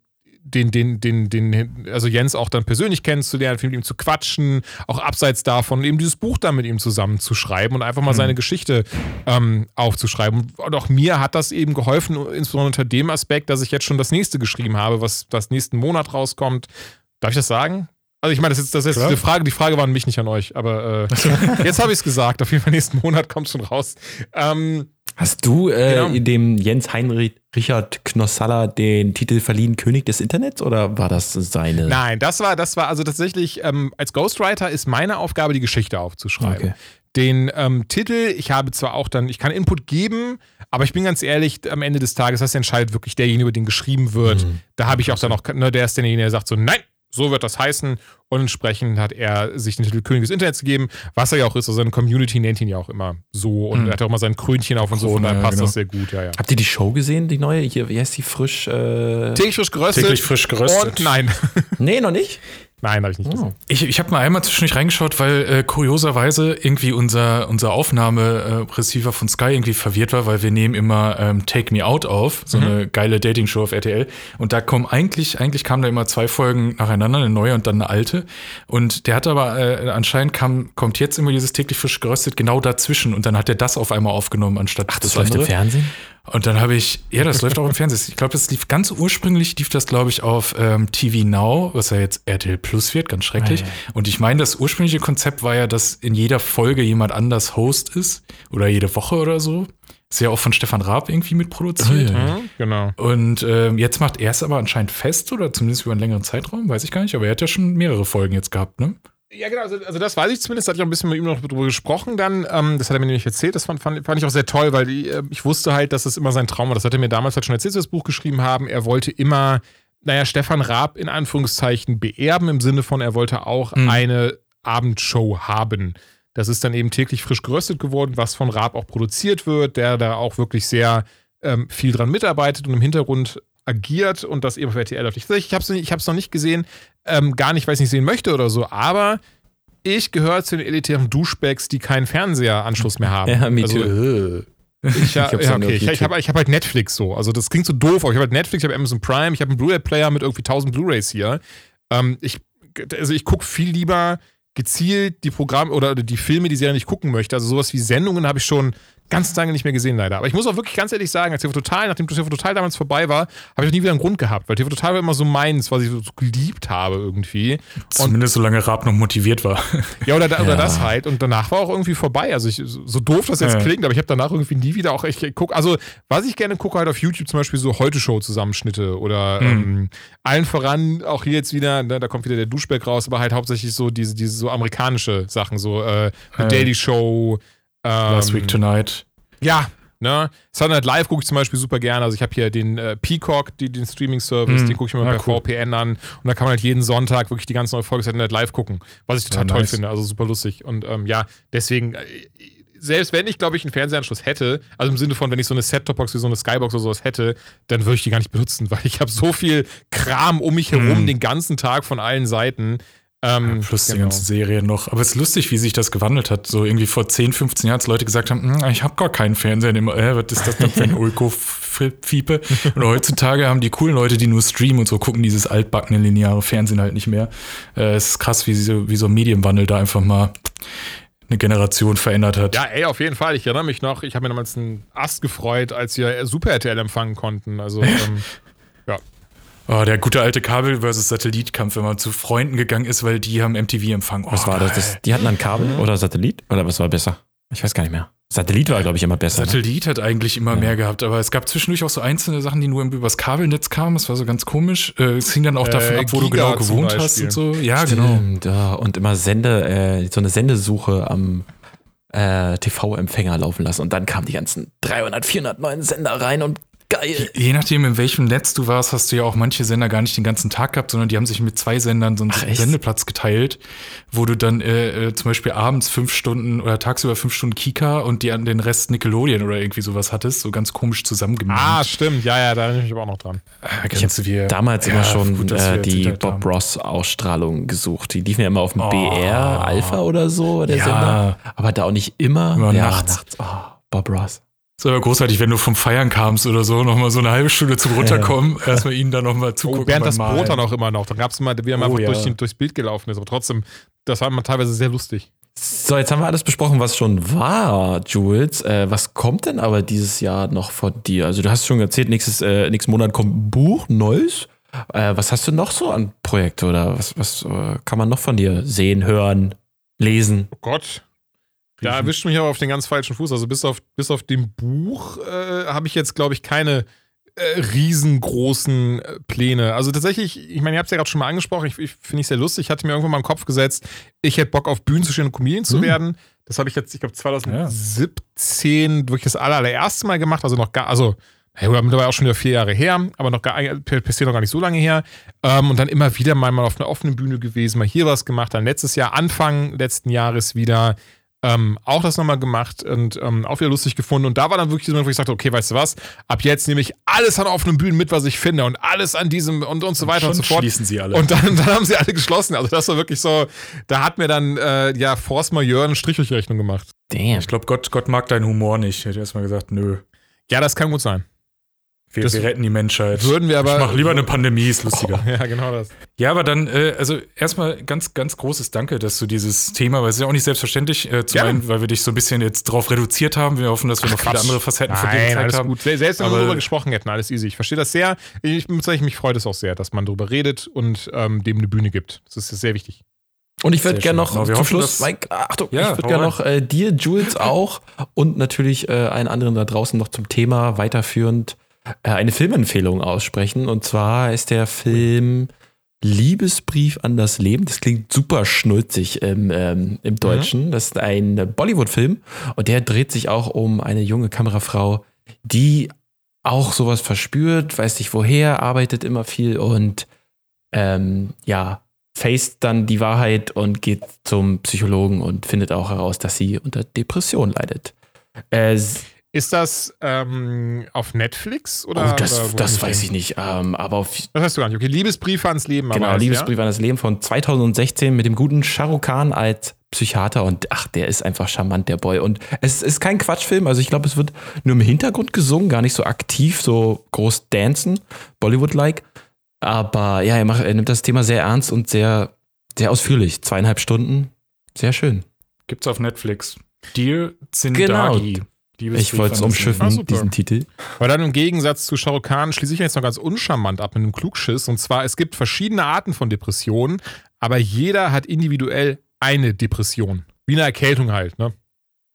den, den, den, den, also Jens auch dann persönlich kennenzulernen, viel mit ihm zu quatschen, auch abseits davon eben dieses Buch dann mit ihm zusammen zu schreiben und einfach mal seine Geschichte ähm, aufzuschreiben. Und auch mir hat das eben geholfen, insbesondere unter dem Aspekt, dass ich jetzt schon das nächste geschrieben habe, was das nächsten Monat rauskommt. Darf ich das sagen? Also ich meine, das ist, das ist eine Frage, die Frage war an mich, nicht an euch, aber äh, [laughs] jetzt habe ich es gesagt. Auf jeden Fall nächsten Monat kommt schon raus. Ähm, Hast du äh, Genau. dem Jens Heinrich Richard Knossalla den Titel verliehen König des Internets oder war das seine? Nein, das war, das war also tatsächlich, ähm, als Ghostwriter ist meine Aufgabe, die Geschichte aufzuschreiben. Okay. Den ähm, Titel, ich habe zwar auch dann, ich kann Input geben, aber ich bin ganz ehrlich, am Ende des Tages, das entscheidet wirklich derjenige, über den geschrieben wird. Da habe ich auch dann noch, ne, der ist derjenige, der sagt so, nein, so wird das heißen. Und entsprechend hat er sich den Titel König des Internets gegeben, was er ja auch ist. Also seine Community nennt ihn ja auch immer so und er hat auch mal sein Krönchen auf und so. Von daher passt genau. das sehr gut, ja, ja. Habt ihr die Show gesehen, die neue? Hier, wie heißt die frisch? Äh, Täglich frisch geröstet. Täglich frisch geröstet. Und nein. [laughs] nee, noch nicht. Nein, habe ich nicht gesehen. Ich, ich habe mal einmal zwischendurch reingeschaut, weil äh, kurioserweise irgendwie unser, unser Aufnahmereceiver von Sky irgendwie verwirrt war, weil wir nehmen immer ähm, Take Me Out auf, so eine geile Dating-Show auf RTL. Und da kommen eigentlich, eigentlich kamen da immer zwei Folgen nacheinander, eine neue und dann eine alte. Und der hat aber äh, anscheinend kam, kommt jetzt immer dieses täglich frisch geröstet genau dazwischen und dann hat er das auf einmal aufgenommen anstatt Ach, das läuft im Fernsehen? Und dann habe ich, ja, das läuft auch im Fernsehen. Ich glaube, das lief ganz ursprünglich, lief das, glaube ich, auf ähm, TV Now, was ja jetzt RTL Plus wird, ganz schrecklich. Ah, Und ich meine, das ursprüngliche Konzept war ja, dass in jeder Folge jemand anders Host ist oder jede Woche oder so. Ist ja auch von Stefan Raab irgendwie mitproduziert. Oh, ja. Mhm, genau. Und ähm, jetzt macht er es aber anscheinend fest oder zumindest über einen längeren Zeitraum, weiß ich gar nicht. Aber er hat ja schon mehrere Folgen jetzt gehabt, ne? Ja, genau, also, also das weiß ich zumindest, da hatte ich auch ein bisschen mit ihm noch drüber gesprochen dann. Ähm, das hat er mir nämlich erzählt, das fand, fand, fand ich auch sehr toll, weil die, äh, ich wusste halt, dass es immer sein Traum war. Das hat er mir damals halt schon erzählt, als wir das Buch geschrieben haben. Er wollte immer, naja, Stefan Raab in Anführungszeichen beerben, im Sinne von, er wollte auch Mhm. eine Abendshow haben. Das ist dann eben täglich frisch geröstet geworden, was von Raab auch produziert wird, der da auch wirklich sehr ähm, viel dran mitarbeitet und im Hintergrund agiert und das eben auf RTL läuft. Ich, ich habe es noch nicht gesehen, ähm, gar nicht, weil ich es nicht sehen möchte oder so, aber ich gehöre zu den elitären Duschbags, die keinen Fernseheranschluss mehr haben. [laughs] Ja, me also, too. ich, [laughs] ja, Ich hab's ja, okay. Ich, ich habe ich hab halt Netflix so. Also das klingt so doof, aber ich habe halt Netflix, ich habe Amazon Prime, ich habe einen Blu-ray-Player mit irgendwie 1000 Blu-rays hier. Ähm, ich, also ich gucke viel lieber gezielt die Programme oder die Filme, die Serien nicht gucken möchte. Also sowas wie Sendungen habe ich schon ganz lange nicht mehr gesehen, leider. Aber ich muss auch wirklich ganz ehrlich sagen, als TV Total, nachdem TV Total damals vorbei war, habe ich auch nie wieder einen Grund gehabt, weil TV Total war immer so meins, was ich so geliebt habe irgendwie. Zumindest solange Raab noch motiviert war. Ja, oder, da, oder Ja. das halt. Und danach war auch irgendwie vorbei. Also ich, so doof das jetzt Ja. klingt, aber ich habe danach irgendwie nie wieder auch echt geguckt. Also, was ich gerne gucke, halt auf YouTube zum Beispiel so Heute-Show-Zusammenschnitte oder Mhm. ähm, allen voran, auch hier jetzt wieder, ne, da kommt wieder der Duschback raus, aber halt hauptsächlich so diese, diese so amerikanische Sachen, so äh, Ja. Daily Show. Ähm, Last Week Tonight. ja, ne? Sunday Night Live gucke ich zum Beispiel super gerne. Also ich habe hier den äh, Peacock, die, den Streaming-Service, Mhm. den gucke ich mir Ja, per cool. VPN an. Und da kann man halt jeden Sonntag wirklich die ganz neue Folge Sunday Night Live gucken. Was ich total Ja, toll nice. finde. Also super lustig. Und ähm, ja, deswegen, äh, selbst wenn ich, glaube ich, einen Fernsehanschluss hätte, also im Sinne von, wenn ich so eine Set-Top-Box wie so eine Skybox oder sowas hätte, dann würde ich die gar nicht benutzen, [laughs] weil ich habe so viel Kram um mich herum Mhm. den ganzen Tag von allen Seiten. Ähm, Plus die genau. ganzen Serien noch. Aber es ist lustig, wie sich das gewandelt hat. So irgendwie vor 10, 15 Jahren, als Leute gesagt haben, "Hm, ich habe gar keinen Fernseher. Äh, was ist das denn für ein [laughs] Ulko-Fiepe? Und heutzutage haben die coolen Leute, die nur streamen und so, gucken dieses altbackene lineare Fernsehen halt nicht mehr. Äh, es ist krass, wie so, wie so ein Medienwandel da einfach mal eine Generation verändert hat. Ja, ey, auf jeden Fall. Ich erinnere mich noch, ich habe mir damals einen Ast gefreut, als wir Super RTL empfangen konnten. Also, [laughs] ähm, Oh, der gute alte Kabel- versus Satellitkampf, wenn man zu Freunden gegangen ist, weil die haben MTV empfangen. Oh, Was war das? das? Die hatten dann Kabel oder Satellit? Oder was war besser? Ich weiß gar nicht mehr. Satellit war, glaube ich, immer besser. Ne? Satellit hat eigentlich immer Ja. mehr gehabt, aber es gab zwischendurch auch so einzelne Sachen, die nur übers Kabelnetz kamen. Das war so ganz komisch. Äh, Es hing dann auch davon Äh, ab, wo du Giga genau zum gewohnt hast und so. Ja, genau. Stimmt, ja. Und immer Sende, äh, so eine Sendesuche am äh, TV-Empfänger laufen lassen. Und dann kamen die ganzen 300, 400 neuen Sender rein und geil. Je nachdem, in welchem Netz du warst, hast du ja auch manche Sender gar nicht den ganzen Tag gehabt, sondern die haben sich mit zwei Sendern so einen Ach? Sendeplatz geteilt, wo du dann äh, äh, zum Beispiel abends fünf Stunden oder tagsüber fünf Stunden Kika und die an den Rest Nickelodeon oder irgendwie sowas hattest, so ganz komisch zusammengemischt. ah, stimmt. Ja, ja, da erinnere ich mich aber auch noch dran. Ah, Ich du wie- Damals Ja, immer schon gut, wir äh, die Bob haben. Ross Ausstrahlung gesucht. Die liefen ja immer auf dem Oh. BR Alpha oder so, der Ja. Sender. Aber da auch nicht immer. Immer ja, nachts. Oh, Bob Ross. Das war großartig, wenn du vom Feiern kamst oder so, nochmal so eine halbe Stunde zum Runterkommen, erstmal ihnen dann nochmal zugucken. Oh, während das beim Brot dann Malen. auch immer noch. Dann gab es mal, wie er mal Oh, ja. durch, durchs Bild gelaufen ist. Aber trotzdem, das war immer teilweise sehr lustig. So, jetzt haben wir alles besprochen, was schon war, Jules. Äh, was kommt denn aber dieses Jahr noch von dir? Also, du hast schon erzählt, nächstes, äh, nächsten Monat kommt ein Buch, neues. Äh, was hast du noch so an Projekte oder was, was äh, kann man noch von dir sehen, hören, lesen? Oh Gott. Da erwischt mich aber auf den ganz falschen Fuß. Also bis auf, bis auf dem Buch äh, habe ich jetzt, glaube ich, keine äh, riesengroßen äh, Pläne. Also tatsächlich, ich meine, ihr habt es ja gerade schon mal angesprochen, ich, ich finde ich sehr lustig. Ich hatte mir irgendwann mal im Kopf gesetzt, ich hätte Bock auf Bühnen zu stehen und Comedian zu Hm. werden. Das habe ich jetzt, ich glaube, 2017 wirklich das aller, allererste Mal gemacht. Also noch gar, also ja, gut, mittlerweile auch schon wieder vier Jahre her, aber noch gar, per se noch gar nicht so lange her. Ähm, und dann immer wieder mal, mal auf einer offenen Bühne gewesen, mal hier was gemacht. Dann letztes Jahr, Anfang letzten Jahres wieder ähm, auch das nochmal gemacht und ähm, auch wieder lustig gefunden. Und da war dann wirklich so, wo ich sagte, okay, weißt du was, ab jetzt nehme ich alles an offenen Bühnen mit, was ich finde und alles an diesem und, und so weiter und Schon so fort. schließen sie alle. Und dann, dann haben sie alle geschlossen. Also das war wirklich so, da hat mir dann äh, ja Force Majeure eine Strich durch die Rechnung gemacht. Damn. ich glaube, Gott, Gott mag deinen Humor nicht. Hätte erstmal gesagt, nö. Ja, das kann gut sein. Wir, Das wir retten die Menschheit. würden wir aber- Ich mach lieber eine Pandemie, ist lustiger. [laughs] Ja, genau das. Ja, aber dann, äh, also erstmal ganz, ganz großes Danke, dass du dieses Thema, weil es ist ja auch nicht selbstverständlich, äh, zum einen, weil wir dich so ein bisschen jetzt drauf reduziert haben. Wir hoffen, dass wir noch viele andere Facetten von dir Nein, gezeigt alles haben. gut. Se- Selbst wenn wir darüber gesprochen hätten, alles easy. Ich verstehe das sehr. Ich muss sagen, mich freut es auch sehr, dass man darüber redet und ähm, dem eine Bühne gibt. Das ist sehr wichtig. Und ich würde gerne noch Genau, zum hoffen, Schluss, Mike, Achtung, Ja, ich würde gerne noch äh, dir, Jules, auch und natürlich äh, allen anderen da draußen noch zum Thema weiterführend äh, eine Filmempfehlung aussprechen. Und zwar ist der Film Liebesbrief an das Leben. Das klingt super schnulzig im, ähm, im Deutschen. Das ist ein Bollywood-Film und der dreht sich auch um eine junge Kamerafrau, die auch sowas verspürt, weiß nicht woher, arbeitet immer viel und ähm, ja, faced dann die Wahrheit und geht zum Psychologen und findet auch heraus, dass sie unter Depression leidet. Äh, Ist das ähm, auf Netflix? Oder, oh, das oder das weiß ich nicht. Ähm, aber auf, Das weißt du gar nicht. Okay, Liebesbriefe ans Leben. genau, aber Liebesbrief an das Leben von 2016 mit dem guten Shahrukh Khan als Psychiater und ach, der ist einfach charmant, der Boy. Und es ist kein Quatschfilm, also ich glaube, es wird nur im Hintergrund gesungen, gar nicht so aktiv, so groß dancen, Bollywood-like. Aber ja, er, macht, er nimmt das Thema sehr ernst und sehr, sehr ausführlich. Zweieinhalb Stunden, sehr schön. Gibt's auf Netflix. Dear Zindagi. Liebesbrief Ich wollte es umschiffen, Ah, diesen Titel. Aber dann im Gegensatz zu Shah Rukh Khan schließe ich jetzt noch ganz uncharmant ab mit einem Klugschiss. Und zwar, es gibt verschiedene Arten von Depressionen, aber jeder hat individuell eine Depression. Wie eine Erkältung halt, ne?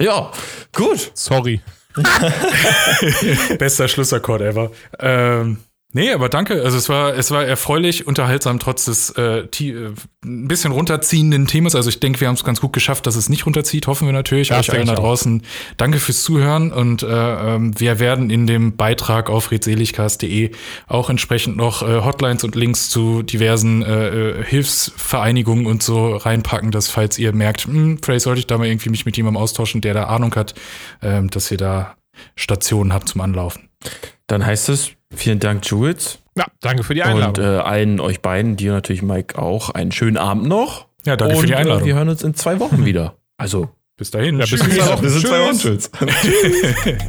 Ja, gut. Sorry. [laughs] [laughs] Bester Schlussakkord ever. Ähm, nee, aber danke. Also es war, es war erfreulich, unterhaltsam, trotz des äh, äh, ein bisschen runterziehenden Themas. Also ich denke, wir haben es ganz gut geschafft, dass es nicht runterzieht. Hoffen wir natürlich. Ja, Euch allen da draußen. Danke fürs Zuhören. Und äh, ähm, wir werden in dem Beitrag auf redseligcast.de auch entsprechend noch äh, Hotlines und Links zu diversen äh, äh, Hilfsvereinigungen und so reinpacken, dass falls ihr merkt, hm, vielleicht sollte ich da mal irgendwie mich mit jemandem austauschen, der da Ahnung hat, ähm, dass ihr da Stationen habt zum Anlaufen. Dann heißt es, vielen Dank, Jules. Ja, danke für die Und Einladung. äh, allen euch beiden, dir natürlich, Mike, auch einen schönen Abend noch. Ja, danke und für die äh, Einladung. wir hören uns in zwei Wochen wieder. Also, bis dahin. Ja, bis bis in zwei Wochen, Tschüss. [laughs] Jules.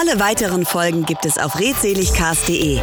Alle weiteren Folgen gibt es auf redseligcast.de.